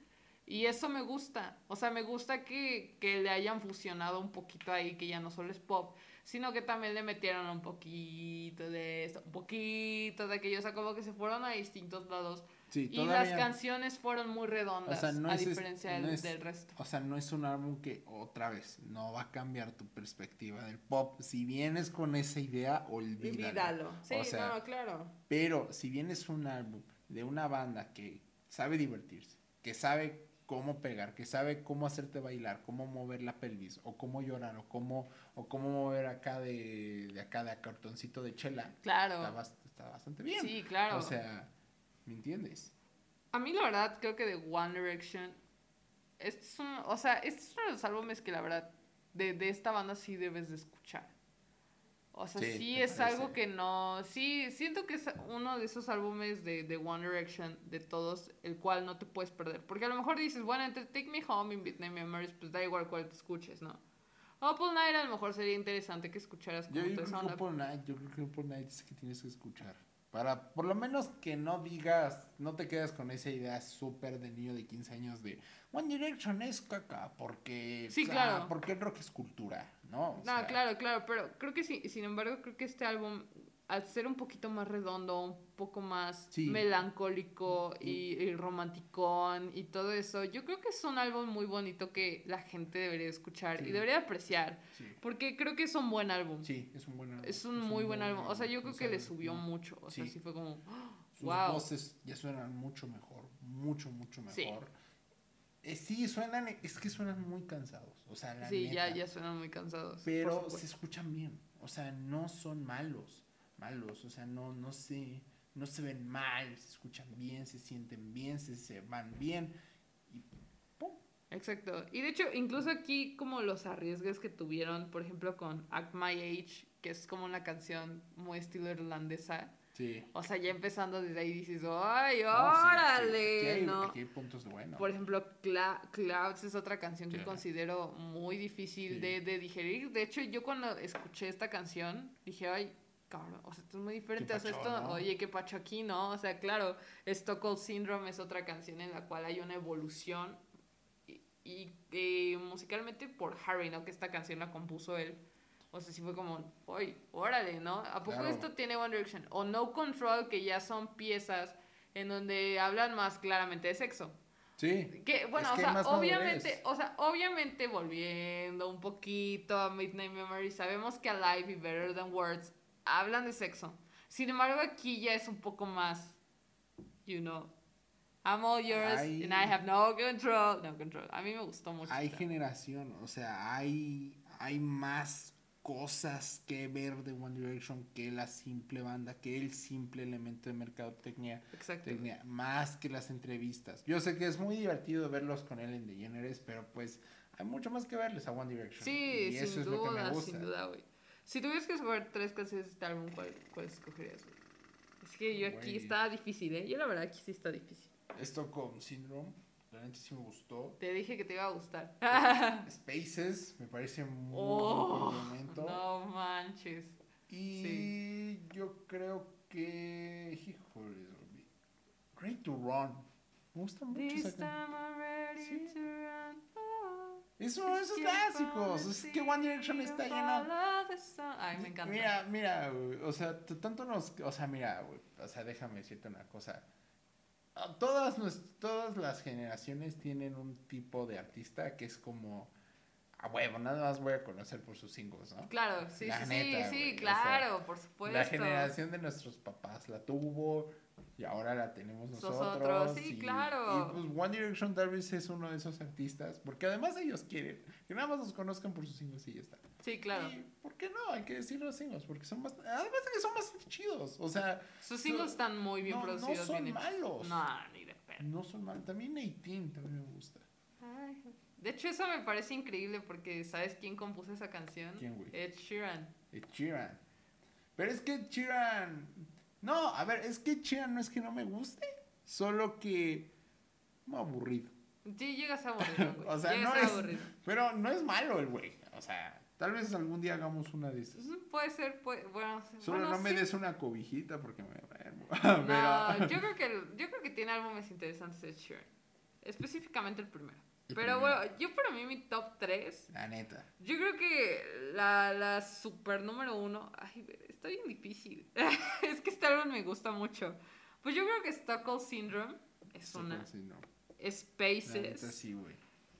Y eso me gusta, o sea, me gusta que, que le hayan fusionado un poquito ahí, que ya no solo es pop, sino que también le metieron un poquito de esto, un poquito de aquello, o sea, como que se fueron a distintos lados. Sí, Y las canciones fueron muy redondas, O sea, no a es es- diferencia no del, es- del resto. O sea, no es un álbum que otra vez no va a cambiar tu perspectiva del pop. Si vienes con esa idea, olvídalo. Olvídalo. Sí, O sea, no, claro. Pero si vienes un álbum de una banda que sabe divertirse, que sabe cómo pegar, que sabe cómo hacerte bailar, cómo mover la pelvis, o cómo llorar, o cómo, o cómo mover acá de, de acá de cartoncito de chela. Claro. Está, bast- está bastante bien. Sí, claro. O sea, ¿me entiendes? A mí la verdad creo que de One Direction este es un, o sea, este es uno de los álbumes que la verdad de, de esta banda sí debes de escuchar. O sea, Sí, sí, es algo que no, sí, siento que es uno de esos álbumes de, de One Direction, de todos, el cual no te puedes perder. Porque a lo mejor dices, bueno, entre Take Me Home y Midnight Memories, pues da igual cuál te escuches, ¿no? Apple Night a lo mejor sería interesante que escucharas Yo, como yo esa creo que por Night, yo creo que por Night es que tienes que escuchar. Para, por lo menos que no digas, no te quedas con esa idea súper de niño de 15 años de One Direction es caca, porque, Sí, o sea, claro. porque el rock es cultura, ¿no? O No, sea, claro, claro, pero creo que sí, sin embargo, creo que este álbum, al ser un poquito más redondo, un poco más Sí. melancólico y, y romanticón y todo eso, yo creo que es un álbum muy bonito que la gente debería escuchar Sí. y debería apreciar, porque creo que es un buen álbum. sí, es un buen álbum. Es un muy buen álbum. O sea, yo creo O que le subió no, mucho. O sea, sí. sí fue como, Sus wow. voces ya suenan mucho mejor, mucho, mucho Sí. Eh, sí, suenan, es que suenan muy cansados, o sea, la Sí, ya, neta. ya suenan muy cansados. pero se escuchan bien, o sea, no son malos, malos, o sea, no, no se, no se ven mal, se escuchan bien, se sienten bien, se, se van bien, y ¡pum! Exacto. Y de hecho, incluso aquí como los arriesgues que tuvieron, por ejemplo, con Act My Age, que es como una canción muy estilo irlandesa. Sí. O sea, ya empezando desde ahí dices, ¡ay, No, sí, aquí- órale! aquí hay- ¿no? aquí hay puntos de bueno. Por ejemplo, Cla- Clouds es otra canción que Sí. considero muy difícil de, de digerir. De hecho, yo cuando escuché esta canción dije, ay, cabrón, o sea, esto es muy diferente. Qué o sea, pacho, esto, ¿no? oye, qué pacho aquí, ¿no? O sea, claro, Stockholm Syndrome es otra canción en la cual hay una evolución. Y, y, eh, musicalmente por Harry, ¿no? Que esta canción la compuso él. O sea, sí fue como, oye, órale, ¿no? ¿A poco Claro. esto tiene One Direction? O No Control, que ya son piezas en donde hablan más claramente de sexo. Sí. Que, bueno, Es o sea, obviamente, o sea, obviamente volviendo un poquito a Midnight Memory, sabemos que Alive y Better Than Words hablan de sexo. Sin embargo, aquí ya es un poco más, you know, I'm all yours Hay- and I have no control. No control. A mí me gustó mucho. Hay esta. generación, o sea, hay, hay más cosas que ver de One Direction que la simple banda, que el simple elemento de mercadotecnia, más que las entrevistas. Yo sé que es muy divertido verlos con él en DeGeneres, pero pues hay mucho más que verles a One Direction. Sí, y sin eso es lo que me duda, gusta. sin duda, güey. Si tuvieras que escoger tres canciones de este álbum, ¿cuál, cuál escogerías, güey? Es que yo aquí Güey. está difícil, ¿eh? Yo la verdad aquí sí está difícil. Esto con Syndrome, la neta sí me gustó. Te dije que te iba a gustar. Spaces, me parece muy Oh, buen momento. no manches. Y yo creo que. Híjole. Great to Run. Me gusta mucho This esa time I'm ready Sí. to run. Oh, Es uno de esos clásicos. Es que One Direction está lleno. Ay, me encanta. Mira, mira, güey, o sea, tanto nos, o sea, mira, güey, o sea, déjame decirte una cosa. Todas, nues- todas las generaciones tienen un tipo de artista que es como, a huevo, nada más voy a conocer por sus singles, ¿no? Claro, sí, La sí, neta, sí, o claro, por supuesto. La generación de nuestros papás la tuvo y ahora la tenemos nosotros. Nosotros, sí, y- claro. Y pues One Direction tal vez es uno de esos artistas, porque además ellos quieren que nada más los conozcan por sus singles y ya está. Sí, claro. Y, ¿Por qué no? Hay que decir los singles, porque son más, además de que son bastante chidos, o sea, Sus singles están muy bien no, no producidos. son bien malos. No, ni de pedo. no son malos. También 18 también me gusta. Ay, De hecho, eso me parece increíble porque ¿sabes quién compuso esa canción? ¿Quién, güey? Ed Sheeran. Ed Sheeran. Pero es que Ed Sheeran. No, a ver, es que Ed Sheeran no es que no me guste, solo que. Me aburrido. Sí, llegas a aburrido, güey. O sea, llegas no es. aburrido. Pero no es malo el güey. O sea, tal vez algún día hagamos una de esas. Mm, Puede ser, puede, bueno, Solo bueno, no me sí. des una cobijita porque me enfermo. No, yo creo que yo creo que tiene álbumes interesantes Ed Sheeran. Específicamente el primero. El Pero primero. bueno, yo para mí mi top 3, La neta. yo creo que la, la super número uno, ay, está bien difícil. es que este álbum me gusta mucho. Pues yo creo que Stockholm Syndrome es una. Sí, no. La Spaces. neta sí, güey.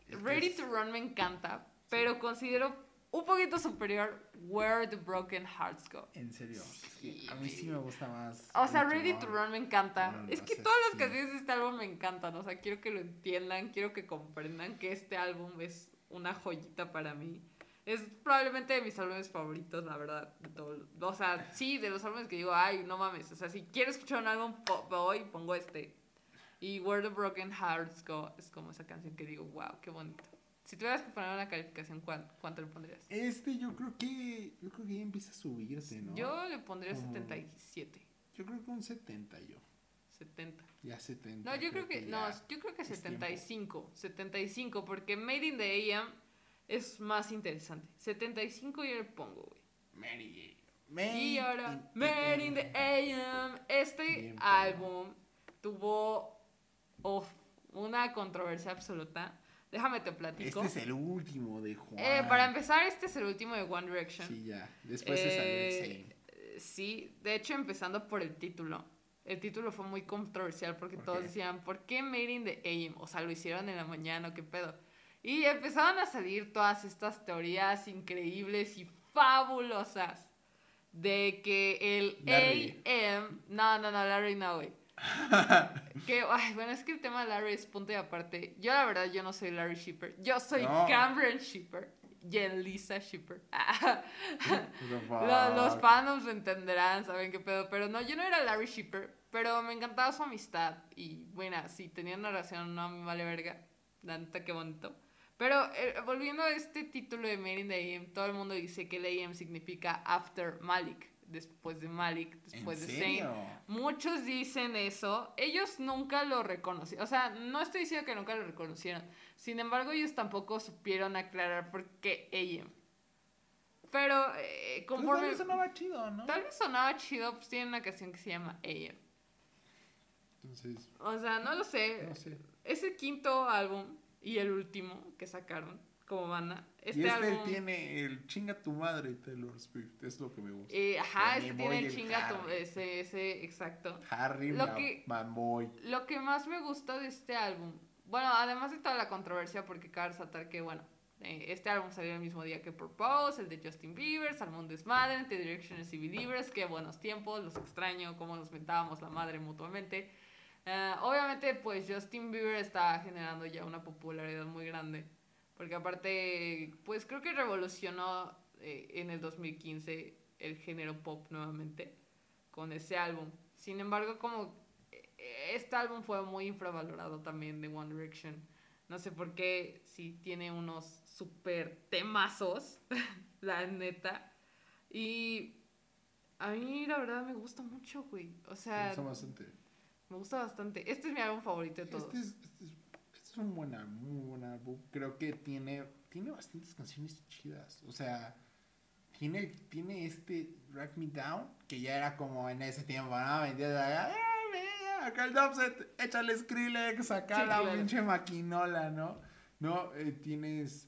Ready es- to Run me encanta, pero considero un poquito superior, Where the Broken Hearts Go. En serio. Sí, a mí sí me gusta más. O sea, Ready to Run me encanta. Es o que sea, todas las sí. canciones de este álbum me encantan. O sea, quiero que lo entiendan, quiero que comprendan que este álbum es una joyita para mí. Es probablemente de mis álbumes favoritos, la verdad. De todo. O sea, sí, de los álbumes que digo, ay, no mames. O sea, si quiero escuchar un álbum hoy, pongo este. Y Where the Broken Hearts Go es como esa canción que digo, wow, qué bonito. Si tuvieras que poner una calificación, ¿cuán- ¿cuánto le pondrías? Este yo creo que. Yo creo que ya empieza a subirse, ¿no? Yo le pondría Como- 77, Yo creo que un 70 yo. 70. Ya 70. No, yo creo que, no, ya yo creo que es 75, 75, porque Made in the AM es más interesante. 75 yo le pongo, güey. Mary. Y ahora, Made in the AM, este Bien, álbum tuvo uf, una controversia absoluta. Déjame te platico. Este es el último de Juan. Eh, para empezar, este es el último de One Direction. Sí, ya. Después se salió el Eh, eh, Sí, de hecho empezando por el título. El título fue muy controversial porque ¿Por todos decían, ¿por qué Made in the AM? O sea, lo hicieron en la mañana, ¿o ¿qué pedo? Y empezaron a salir todas estas teorías increíbles y fabulosas de que el Larry. AM... No, no, no, Larry no, güey. Que, ay, bueno, es que el tema de Larry es punto y aparte. Yo la verdad, yo no soy Larry Shipper. Yo soy No. Cameron Shipper y Elisa Shipper. Los fuck? fandoms lo entenderán, saben qué pedo. Pero no, yo no era Larry Shipper, pero me encantaba su amistad. Y bueno, si tenían una relación, no me vale verga. La neta, qué bonito. Pero eh, volviendo a este título de Made in the AM, todo el mundo dice que el AM significa After Malik. Después de Malik, después ¿En de Zayn. Muchos dicen eso. Ellos nunca lo reconocieron. O sea, no estoy diciendo que nunca lo reconocieron. Sin embargo, ellos tampoco supieron aclarar por qué AM. Pero eh, Pues tal vez sonaba chido, ¿no? Tal vez sonaba chido, pues tiene una canción que se llama AM. Entonces, O sea, no lo sé. no sé. Es el quinto álbum y el último que sacaron como banda. Este, y este álbum... tiene el chinga tu madre Taylor Swift, es lo que me gusta. eh, ajá, este tiene el chinga tu-. Ese, ese, exacto. Harry Lo Ma- que-. Lo que más me gusta de este álbum, bueno, además de toda la controversia, porque cabe resaltar que, bueno, eh, este álbum salió el mismo día que Purpose, el de Justin Bieber, Salmon Desmadre, The Directioners y Believers, qué buenos tiempos, los extraño, cómo nos mentábamos la madre mutuamente. Eh, obviamente, pues Justin Bieber está generando ya una popularidad muy grande, porque aparte, pues creo que revolucionó eh, en el 2015 el género pop nuevamente con ese álbum. Sin embargo, como eh, este álbum fue muy infravalorado también de One Direction. No sé por qué, sí tiene unos super temazos, la neta. Y a mí la verdad me gusta mucho, güey. O Me sea, gusta bastante. me gusta bastante. Este es mi álbum favorito de todos. Este es, este es, este es un buen muy buen álbum. Creo que tiene, tiene bastantes canciones chidas. O sea, tiene, tiene este Drag Me Down, que ya era como en ese tiempo, ¿no? Vendía acá, "Ah, acá el dubstep, échale Skrillex, acá la pinche maquinola, ¿no? No, eh, tienes...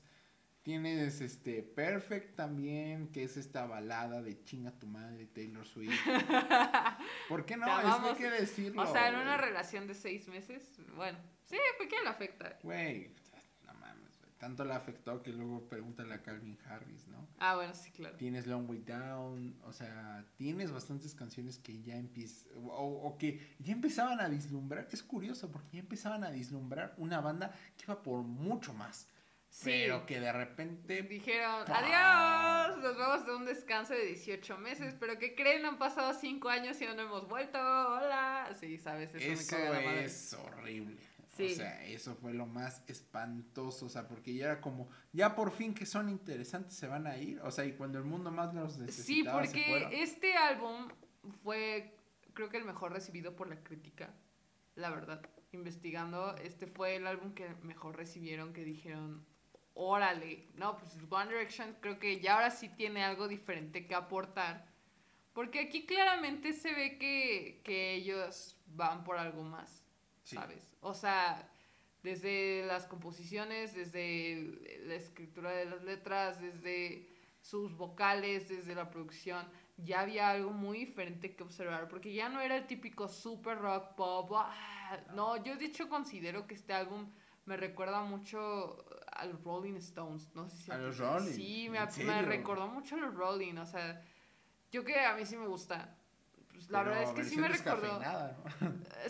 Tienes este Perfect también, que es esta balada de chinga tu madre Taylor Swift. ¿Por qué no? Es que decirlo. o sea, en una relación de seis meses, bueno, sí, ¿por qué le afecta? Güey, no mames, güey. Tanto le afectó que luego pregúntale a Calvin Harris, ¿no? Ah, bueno, sí, claro. Tienes Long Way Down, o sea, tienes bastantes canciones que ya empiezan, o, o que ya empezaban a vislumbrar, es curioso, porque ya empezaban a vislumbrar una banda que iba por mucho más, Sí. pero que de repente... Dijeron, adiós, nos vamos a un descanso de 18 meses, pero ¿qué creen? Han pasado 5 años y no hemos vuelto, hola. Sí, sabes, eso, me Eso caga la madre. es horrible. Sí. O sea, eso fue lo más espantoso. O sea, porque ya era como, ya por fin que son interesantes se van a ir. O sea, y cuando el mundo más los Sí, necesitaba se porque este álbum fue, creo que el mejor recibido por la crítica, la verdad. Investigando, este fue el álbum que mejor recibieron, que dijeron, órale, no, pues One Direction creo que ya ahora sí tiene algo diferente que aportar. Porque aquí claramente se ve que, que ellos van por algo más, Sí. ¿sabes? O sea, desde las composiciones, desde la escritura de las letras, desde sus vocales, desde la producción, ya había algo muy diferente que observar, porque ya no era el típico super rock pop. ah, No, yo de hecho considero que este álbum me recuerda mucho a los Rolling Stones. No sé si A los Rolling, Sí, ¿en me, me recordó mucho a los Rolling. O sea, yo que a mí sí me gusta. Pues, la Pero verdad es que sí me recordó. ¿no? Eh,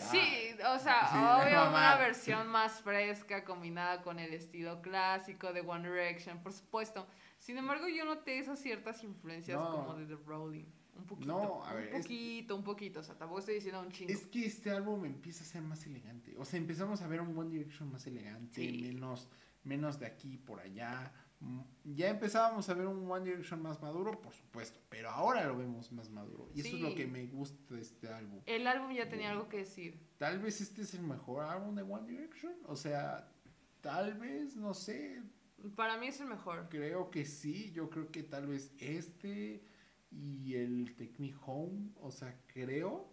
Sí, o sea, sí, obvio, una versión más fresca combinada con el estilo clásico de One Direction, por supuesto. Sin embargo, yo noté esas ciertas influencias No. como de The Rolling. Un poquito. No, a ver, un es- poquito, un poquito. O sea, tampoco estoy diciendo un chingo. Es que este álbum empieza a ser más elegante. O sea, empezamos a ver un One Direction más elegante, Sí. menos, menos de aquí por allá. Mm, Ya empezábamos a ver un One Direction más maduro, por supuesto, pero ahora lo vemos más maduro. Y eso es lo que me gusta de este álbum. El álbum ya tenía algo que decir. Tal vez este es el mejor álbum de One Direction. O sea, tal vez, no sé, Para mí es el mejor. creo que sí. Yo creo que tal vez este y el Take Me Home, o sea, creo,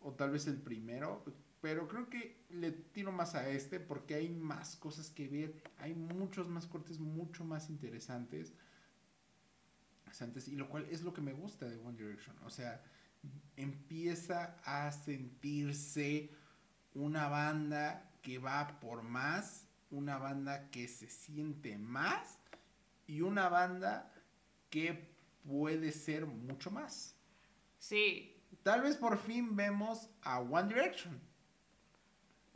o tal vez el primero, pero creo que le tiro más a este porque hay más cosas que ver, hay muchos más cortes mucho más interesantes. interesantes, Y lo cual es lo que me gusta de One Direction, o sea, empieza a sentirse una banda que va por más, una banda que se siente más y una banda que puede ser mucho más. Sí. Tal vez por fin vemos a One Direction.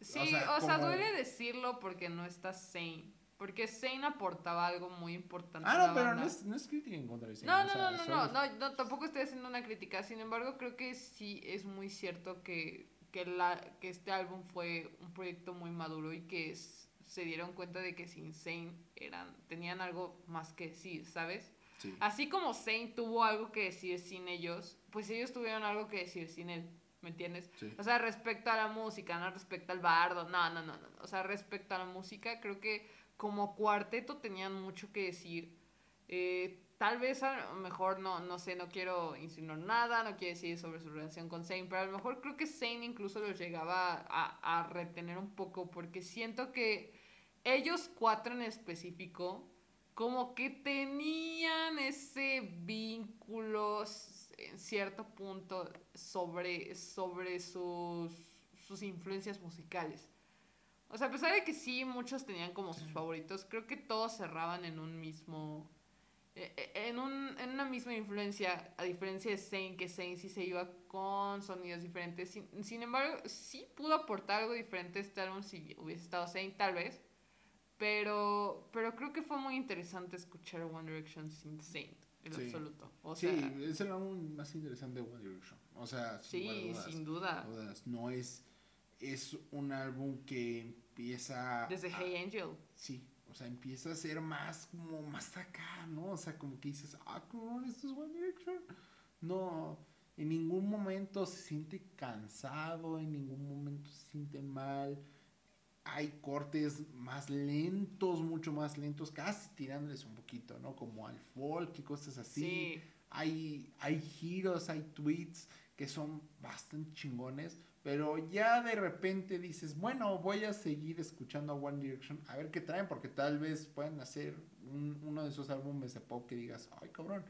Sí, O o sea, sea, como- duele decirlo porque no está Zane. Porque Zane aportaba algo muy importante. Ah, a la no, pero banda. no es, no es crítica en contra de Zayn, No, o no, sea, no, no, solo- no, no, no, tampoco estoy haciendo una crítica. Sin embargo, creo que sí es muy cierto que, que, la, que este álbum fue un proyecto muy maduro y que se dieron cuenta de que sin Zane eran, tenían algo más que decir, ¿sabes? Sí. Así como Zane tuvo algo que decir sin ellos, pues ellos tuvieron algo que decir sin él, ¿me entiendes? Sí. O sea, respecto a la música, no respecto al bardo, no, no, no, no. O sea, respecto a la música, creo que como cuarteto tenían mucho que decir. Eh, tal vez a lo mejor, no, no sé, no quiero insinuar nada, no quiero decir sobre su relación con Zayn, pero a lo mejor creo que Zayn incluso los llegaba a, a retener un poco, porque siento que ellos cuatro en específico, como que tenían ese vínculo en cierto punto sobre, sobre sus, sus influencias musicales. O sea, a pesar de que sí, muchos tenían como sus favoritos, creo que todos cerraban en un mismo... eh, eh, En, un, en una misma influencia, a diferencia de Zayn, que Zayn sí se iba con sonidos diferentes. Sin, sin embargo, sí pudo aportar algo diferente a este álbum si hubiese estado Zayn, tal vez. Pero, pero creo que fue muy interesante escuchar One Direction sin Zayn, en Sí. absoluto. O sí, sea, es el álbum más interesante de One Direction. O sea, sin sí, dudas, sin duda. dudas. No es, es un álbum que empieza. Desde a- Hey Angel. Sí, o sea, empieza a ser más como más acá, ¿no? O sea, como que dices, ah, cabrón, esto es One Direction. No, en ningún momento se siente cansado, en ningún momento se siente mal. Hay cortes más lentos, mucho más lentos, casi tirándoles un poquito, ¿no? Como al folk y cosas así. Sí. Hay, hay giros, hay tweets que son bastante chingones, pero ya de repente dices, bueno, voy a seguir escuchando a One Direction, a ver qué traen, porque tal vez puedan hacer un- uno de esos álbumes de pop que digas, ay cabrón,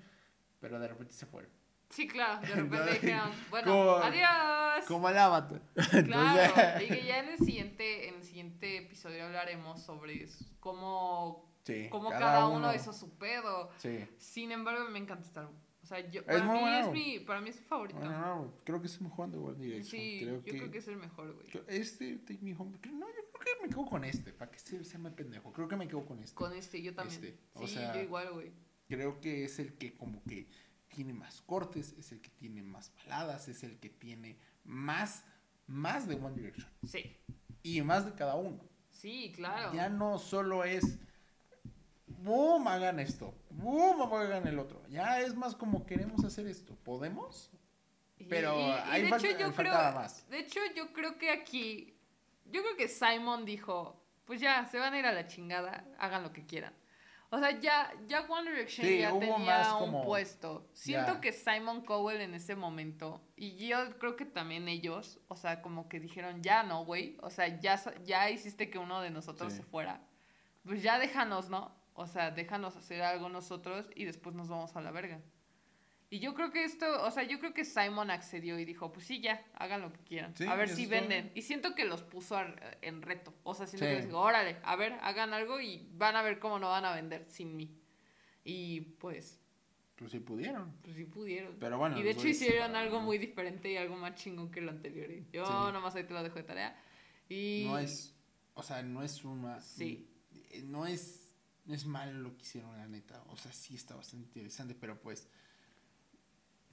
pero de repente se fueron. Sí, claro. De repente dijeron, bueno, como- adiós. Como el avatar. Claro, y que ya en el siguiente, en el siguiente episodio hablaremos sobre cómo, Sí, cómo cada, uno. hizo su pedo. Sí. Sin embargo, me encanta álbum. O sea, yo, Es para, mí bueno. es mi, para mí es mi favorito. No, no, no, creo que es el mejor de One Direction. sí, creo yo que, creo que es el mejor, güey. Este, Take Me Home, no, yo creo que me quedo con este, para que se, se me pendejo. Creo que me quedo con este. Con este, yo también. Este, o sí, sea, yo igual, güey. creo que es el que como que tiene más cortes, es el que tiene más baladas, es el que tiene más, más de One Direction Sí, y más de cada uno. sí, claro. Ya no solo es, boom, hagan esto, boom, hagan el otro. Ya es más como queremos hacer esto, ¿podemos? Pero y- y ahí de falta- hecho yo creo, más. de hecho yo creo que aquí, yo creo que Simon dijo, pues ya, se van a ir a la chingada, hagan lo que quieran. O sea, ya, ya One Direction Sí, ya tenía más un como- puesto. Siento que Simon Cowell en ese momento, y yo creo que también ellos, o sea, como que dijeron, ya no, güey, o sea, ya, ya hiciste que uno de nosotros Sí. se fuera. Pues ya déjanos, ¿no? O sea, déjanos hacer algo nosotros y después nos vamos a la verga. Y yo creo que esto, o sea, yo creo que Simon accedió y dijo, pues sí, ya, hagan lo que quieran. Sí, a ver si venden. Y siento que los puso a- en reto. O sea, siento Sí. que les digo, órale, a ver, hagan algo y van a ver cómo no van a vender sin mí. Y pues, Pues sí pudieron. pues sí pudieron. Pero bueno. y de hecho hicieron algo muy diferente y algo más chingón que lo anterior. Y yo Sí. nomás ahí te lo dejo de tarea. Y... No es, o sea, no es una... Sí. eh, No es, no es malo lo que hicieron, la neta. O sea, sí está bastante interesante, pero pues...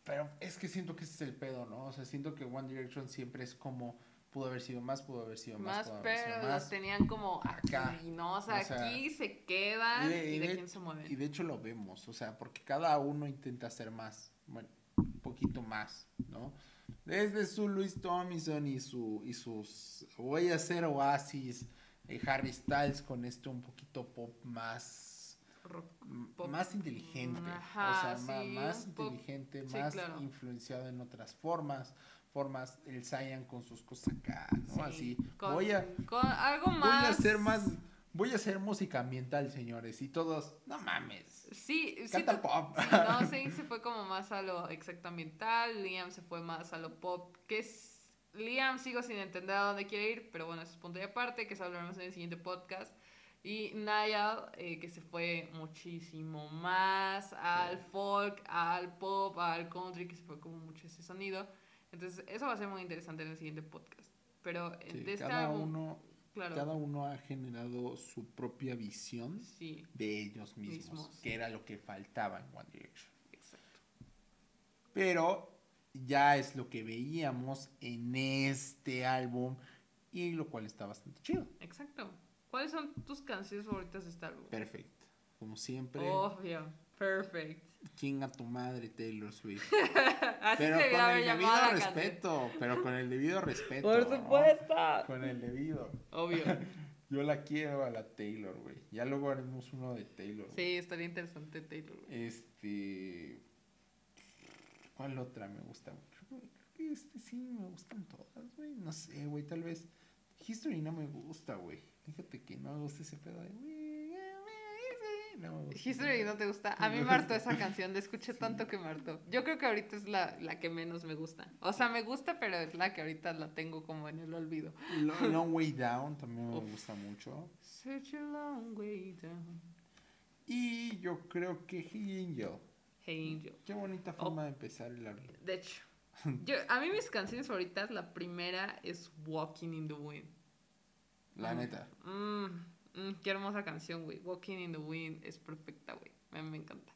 Pero es que siento que ese es el pedo, ¿no? O sea, siento que One Direction siempre es como... Pudo haber sido más, pudo haber sido más, Más, pudo haber sido los más. tenían como aquí, Acá. ¿no? O sea, O sea, aquí se quedan y y de, de- quién se mueven. Y de hecho lo vemos, o sea, porque cada uno intenta hacer más, bueno, un poquito más, ¿no? Desde su Louis Tomlinson y su y sus voy a hacer Oasis, eh, Harry Styles con este un poquito pop más Rock, pop. más inteligente, Ajá, o sea, sí, más pop. inteligente, Sí, más claro. influenciado en otras formas, formas el Cyan con sus cosas acá, ¿no? Sí, Así, con- voy a con algo voy más. a hacer más voy a hacer música ambiental, señores, y todos, no mames. Sí, sí. Canta pop. Sí, no, Zayn se fue como más a lo exactamental, Liam se fue más a lo pop, que es... Liam sigo sin entender a dónde quiere ir, pero bueno, eso es punto y aparte, que eso hablaremos en el siguiente podcast. Y Niall, eh, que se fue muchísimo más al folk, al pop, al country, que se fue como mucho ese sonido. Entonces, eso va a ser muy interesante en el siguiente podcast. Pero eh, Sí, de este cada álbum, uno claro, cada uno ha generado su propia visión sí, de ellos mismos, Mismos. que era lo que faltaba en One Direction. exacto. Pero ya es lo que veíamos en este álbum y lo cual está bastante chido. Exacto. ¿Cuáles son tus canciones favoritas de este álbum? Perfecto. Como siempre, Obvio. Perfect. chinga tu madre Taylor Swift. Así pero se con el debido respeto, pero con el debido respeto. Por ¿no? supuesto. Con el debido. Obvio. Yo la quiero a la Taylor, güey. Ya luego haremos uno de Taylor. Sí, estaría interesante Taylor. güey. Este. ¿Cuál otra me gusta mucho? Creo que este sí me gustan todas, güey. No sé, güey, tal vez. History no me gusta, güey. Fíjate que no me gusta ese pedo de. No. History no te gusta. A mí me hartó esa canción. La escuché tanto que me hartó. Yo creo que ahorita es la, la que menos me gusta. O sea, me gusta, pero es la que ahorita la tengo como en el olvido. Lo- Long Way Down también me Uf. gusta mucho. Such a long way down. Y yo creo que Hey Angel. Hey Angel. Qué bonita forma de empezar el álbum. De hecho, yo, a mí mis canciones favoritas, la primera es Walking in the Wind. La Ah. neta. Mm, mm, qué hermosa canción, güey. Walking in the Wind es perfecta, güey. Mí me encanta.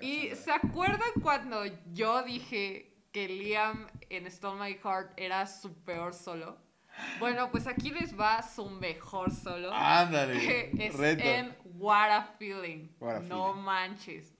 Y Gracias, ¿se acuerdan cuando yo dije que Liam en Stole My Heart era su peor solo? Bueno, pues aquí les va su mejor solo. Ándale. que es reto. en What a Feeling. What a no Feeling. manches.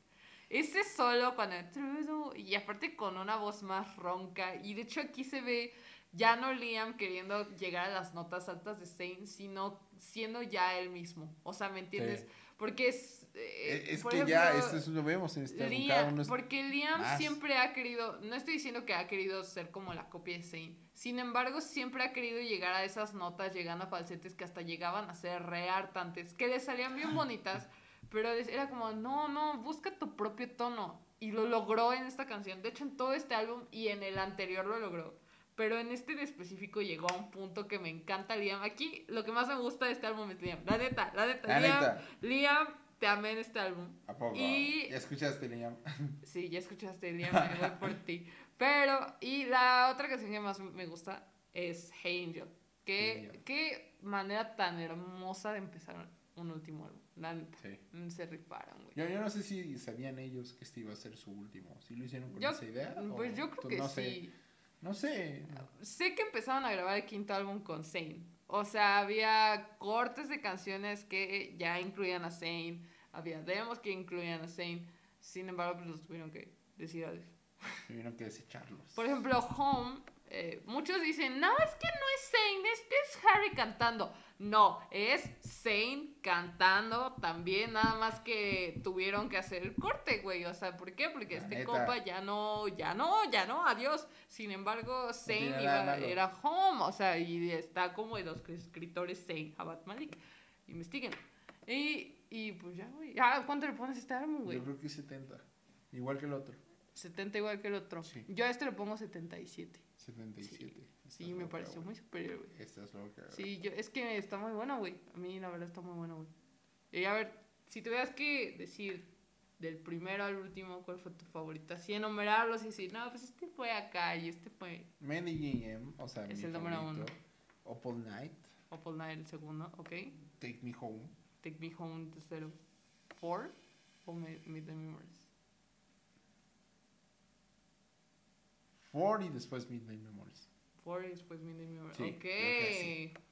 Ese solo cuando Trudeau, y aparte con una voz más ronca y de hecho aquí se ve ya no Liam queriendo llegar a las notas altas de Zayn, sino siendo ya él mismo. O sea, ¿me entiendes? Sí. Porque es eh, Es, por que ya, ejemplo, esto es lo vemos en este Liam, es- porque Liam más. siempre ha querido, no estoy diciendo que ha querido ser como la copia de Zayn, sin embargo siempre ha querido llegar a esas notas, llegando a falsetes que hasta llegaban a ser re hartantes, que le salían bien bonitas, pero era como, no, no, busca tu propio tono. Y lo logró en esta canción, de hecho en todo este álbum y en el anterior lo logró. Pero en este en específico llegó a un punto que me encanta Liam. Aquí lo que más me gusta de este álbum es Liam. La neta, la neta. La Liam, neta. Liam, te amé en este álbum. ¿A poco? Y- ¿Ya escuchaste, Liam? Sí, ya escuchaste, Liam, me voy por ti. Pero, y la otra canción que más me gusta es Hey Angel. Qué, qué manera tan hermosa de empezar un último álbum. La neta. Sí. Se rifaron, güey. Yo, yo no sé si sabían ellos que este iba a ser su último. ¿Sí lo hicieron con Yo- esa idea? Pues o yo creo tú que no sí. Sé. No sé. Sé que empezaron a grabar el quinto álbum con Zayn. O sea, había cortes de canciones que ya incluían a Zayn. Había demos que incluían a Zayn. Sin embargo, pues los tuvieron que decir adiós. Tuvieron que desecharlos. Por ejemplo, Home, eh, muchos dicen, no, es que no es Zayn, es que es Harry cantando. No, es Zayn cantando también, nada más que tuvieron que hacer el corte, güey. O sea, ¿por qué? Porque La este neta. compa ya no, ya no, ya no, adiós. Sin embargo, de iba- era Home, o sea, y está como de los escritores Zayn, Abad Malik. Investiguen. Y, y pues ya, güey. Ah, ¿Cuánto le pones a este álbum, güey? Yo creo que 70. Igual que el otro. 70 igual que el otro. Sí. Yo a este le pongo 77. 77. Sí, me pareció muy superior, güey. Esta es loca. Sí, yo, es que está muy bueno, güey. A mí la verdad está muy bueno, güey. Y a ver, si tuvieras que decir del primero al último cuál fue tu favorito, así enumerarlos y decir, no, pues este fue acá y este fue Mandy GM, o sea, Es mi el número favorito. Opal Night, Opal Night el segundo, ok. Take Me Home. Take Me Home tercero. Four o Mi- Midnight Memories. Four y después Midnight Memories. Four y después Midnight Memories. Sí, ok. creo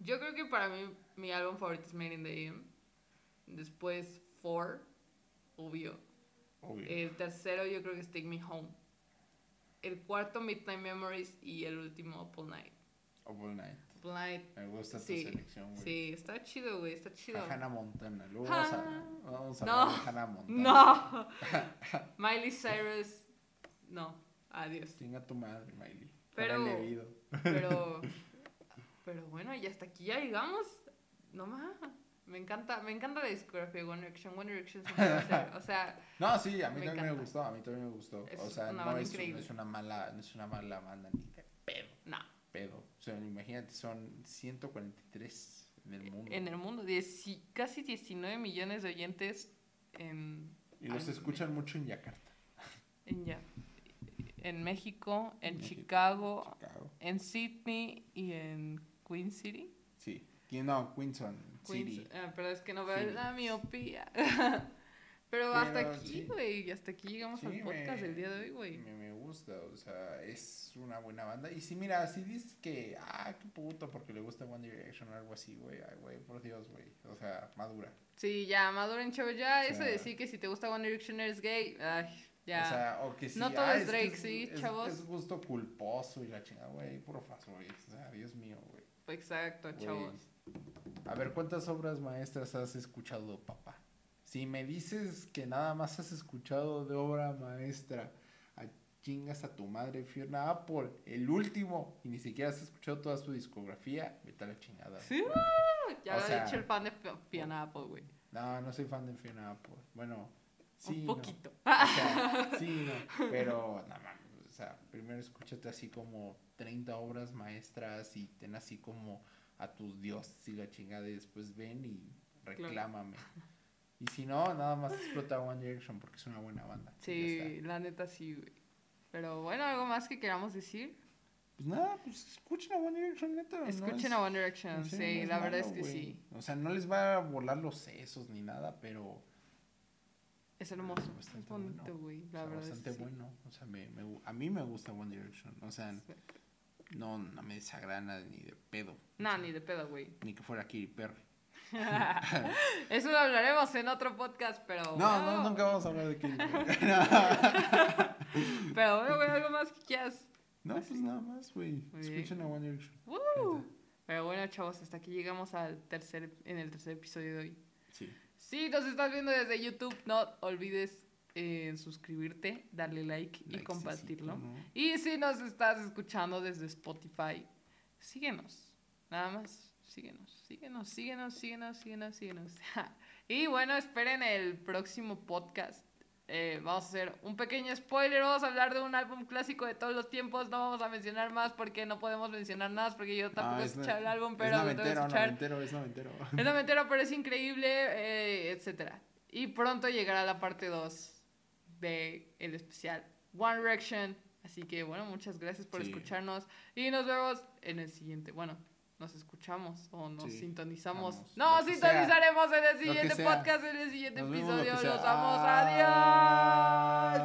Yo creo que para mí mi álbum favorito es Made in the AM. Después Four, obvio. Obvio. El tercero yo creo que es Take Me Home. El cuarto Midnight Memories y el último Opal Night. Opal Night. Night, Me gusta Sí, tu selección, güey. sí, está chido, güey, está chido. A Hannah Montana. Luego Ah. vamos a, vamos a No. Hannah Montana. No. Miley Cyrus, no. Adiós. Chinga tu madre, Miley. Pero-. Pero, pero bueno, y hasta aquí ya llegamos. No más. Me encanta, me encanta la discografía de One Direction. One Direction va a ser, o sea, No, sí, a mí Me también me gustó, a mí también me gustó. Es o sea, no es, no increíble. es una mala, no es una mala banda ni de pedo, no. pedo. O sea, imagínate, son 143 en el mundo. En el mundo, dieci- casi 19 millones de oyentes en, Y los escuchan mucho en Yakarta, en, ya, en México, en México, Chicago, Chicago. en Sydney y en Queen City. Sí. No, Queenson Queens- City. ah, pero es que no veo la miopía. pero hasta aquí, sí. güey, y hasta aquí llegamos Sí, al podcast me- del día de hoy, güey. Me, me gusta, o sea, es una buena banda. Y si mira, si dices que, ah, qué puto, porque le gusta One Direction o algo así, güey, ay, güey, por Dios, güey. O sea, madura. Sí, ya, maduren, chavos, ya, O eso de decir que si te gusta One Direction eres gay, ay, ya. O sea, o que sí. No todo ah, es Drake, sí, es, chavos. Es gusto culposo y la chingada, güey, faso, güey. O sea, Dios mío, güey. Exacto, chavos. A ver, ¿cuántas obras maestras has escuchado, papá? Si me dices que nada más has escuchado de obra maestra, a chingas a tu madre, Fiona Apple, el último, y ni siquiera has escuchado toda su discografía, vete a la chingada. Sí, ya O lo ha sea, dicho el fan de Piana Apple, güey. No, no soy fan de Fiona Apple. Bueno, sí. Un no. poquito. O sea, sí, no, pero no mames, o sea, primero escúchate así como 30 obras maestras y ten así como a tus dioses y la chingada y después ven y reclámame. Y si no, nada más explota One Direction porque es una buena banda. Sí, la neta sí, güey. Pero bueno, algo más que queramos decir. Pues nada, pues escuchen a One Direction, neta. no Escuchen es- a One Direction, sí, sí, no la verdad es malo, que güey. sí. O sea, no les va a volar los sesos ni nada, pero Es hermoso, es Bastante bonito, bueno. güey. o La sea, verdad es bastante que sí. bueno. O sea, me, a mí me gusta One Direction. O sea, no, no me desagrada ni de pedo. No, ni de pedo, güey. Ni que fuera Katy Perry. Eso lo hablaremos en otro podcast, pero. No, bueno. no, nunca vamos a hablar de Katy Perry. Pero bueno, güey, algo más que quieras. no, pues nada más, güey. Escuchen a One Direction. Pero bueno, chavos, hasta aquí llegamos al tercer, en el tercer episodio de hoy. Sí. Si nos estás viendo desde YouTube, no olvides eh, suscribirte, darle like y compartirlo. ¿no? Y si nos estás escuchando desde Spotify, síguenos. Nada más, síguenos, síguenos, síguenos, síguenos, síguenos, síguenos. y bueno, esperen el próximo podcast. Eh, vamos a hacer un pequeño spoiler, vamos a hablar de un álbum clásico de todos los tiempos, no vamos a mencionar más porque no podemos mencionar más porque yo tampoco Ah, he es escuchado el álbum, es pero tengo que noventero, escuchar. noventero, es noventero. Es noventero, pero es increíble, eh, etcétera. Y pronto llegará la parte 2 de el especial One Direction. Así que bueno, muchas gracias por Sí. escucharnos y nos vemos en el siguiente. Bueno, nos escuchamos o nos Sí, sintonizamos. vamos, no, lo que sintonizaremos en el siguiente podcast, en el siguiente Nos episodio. Los amos. Adiós.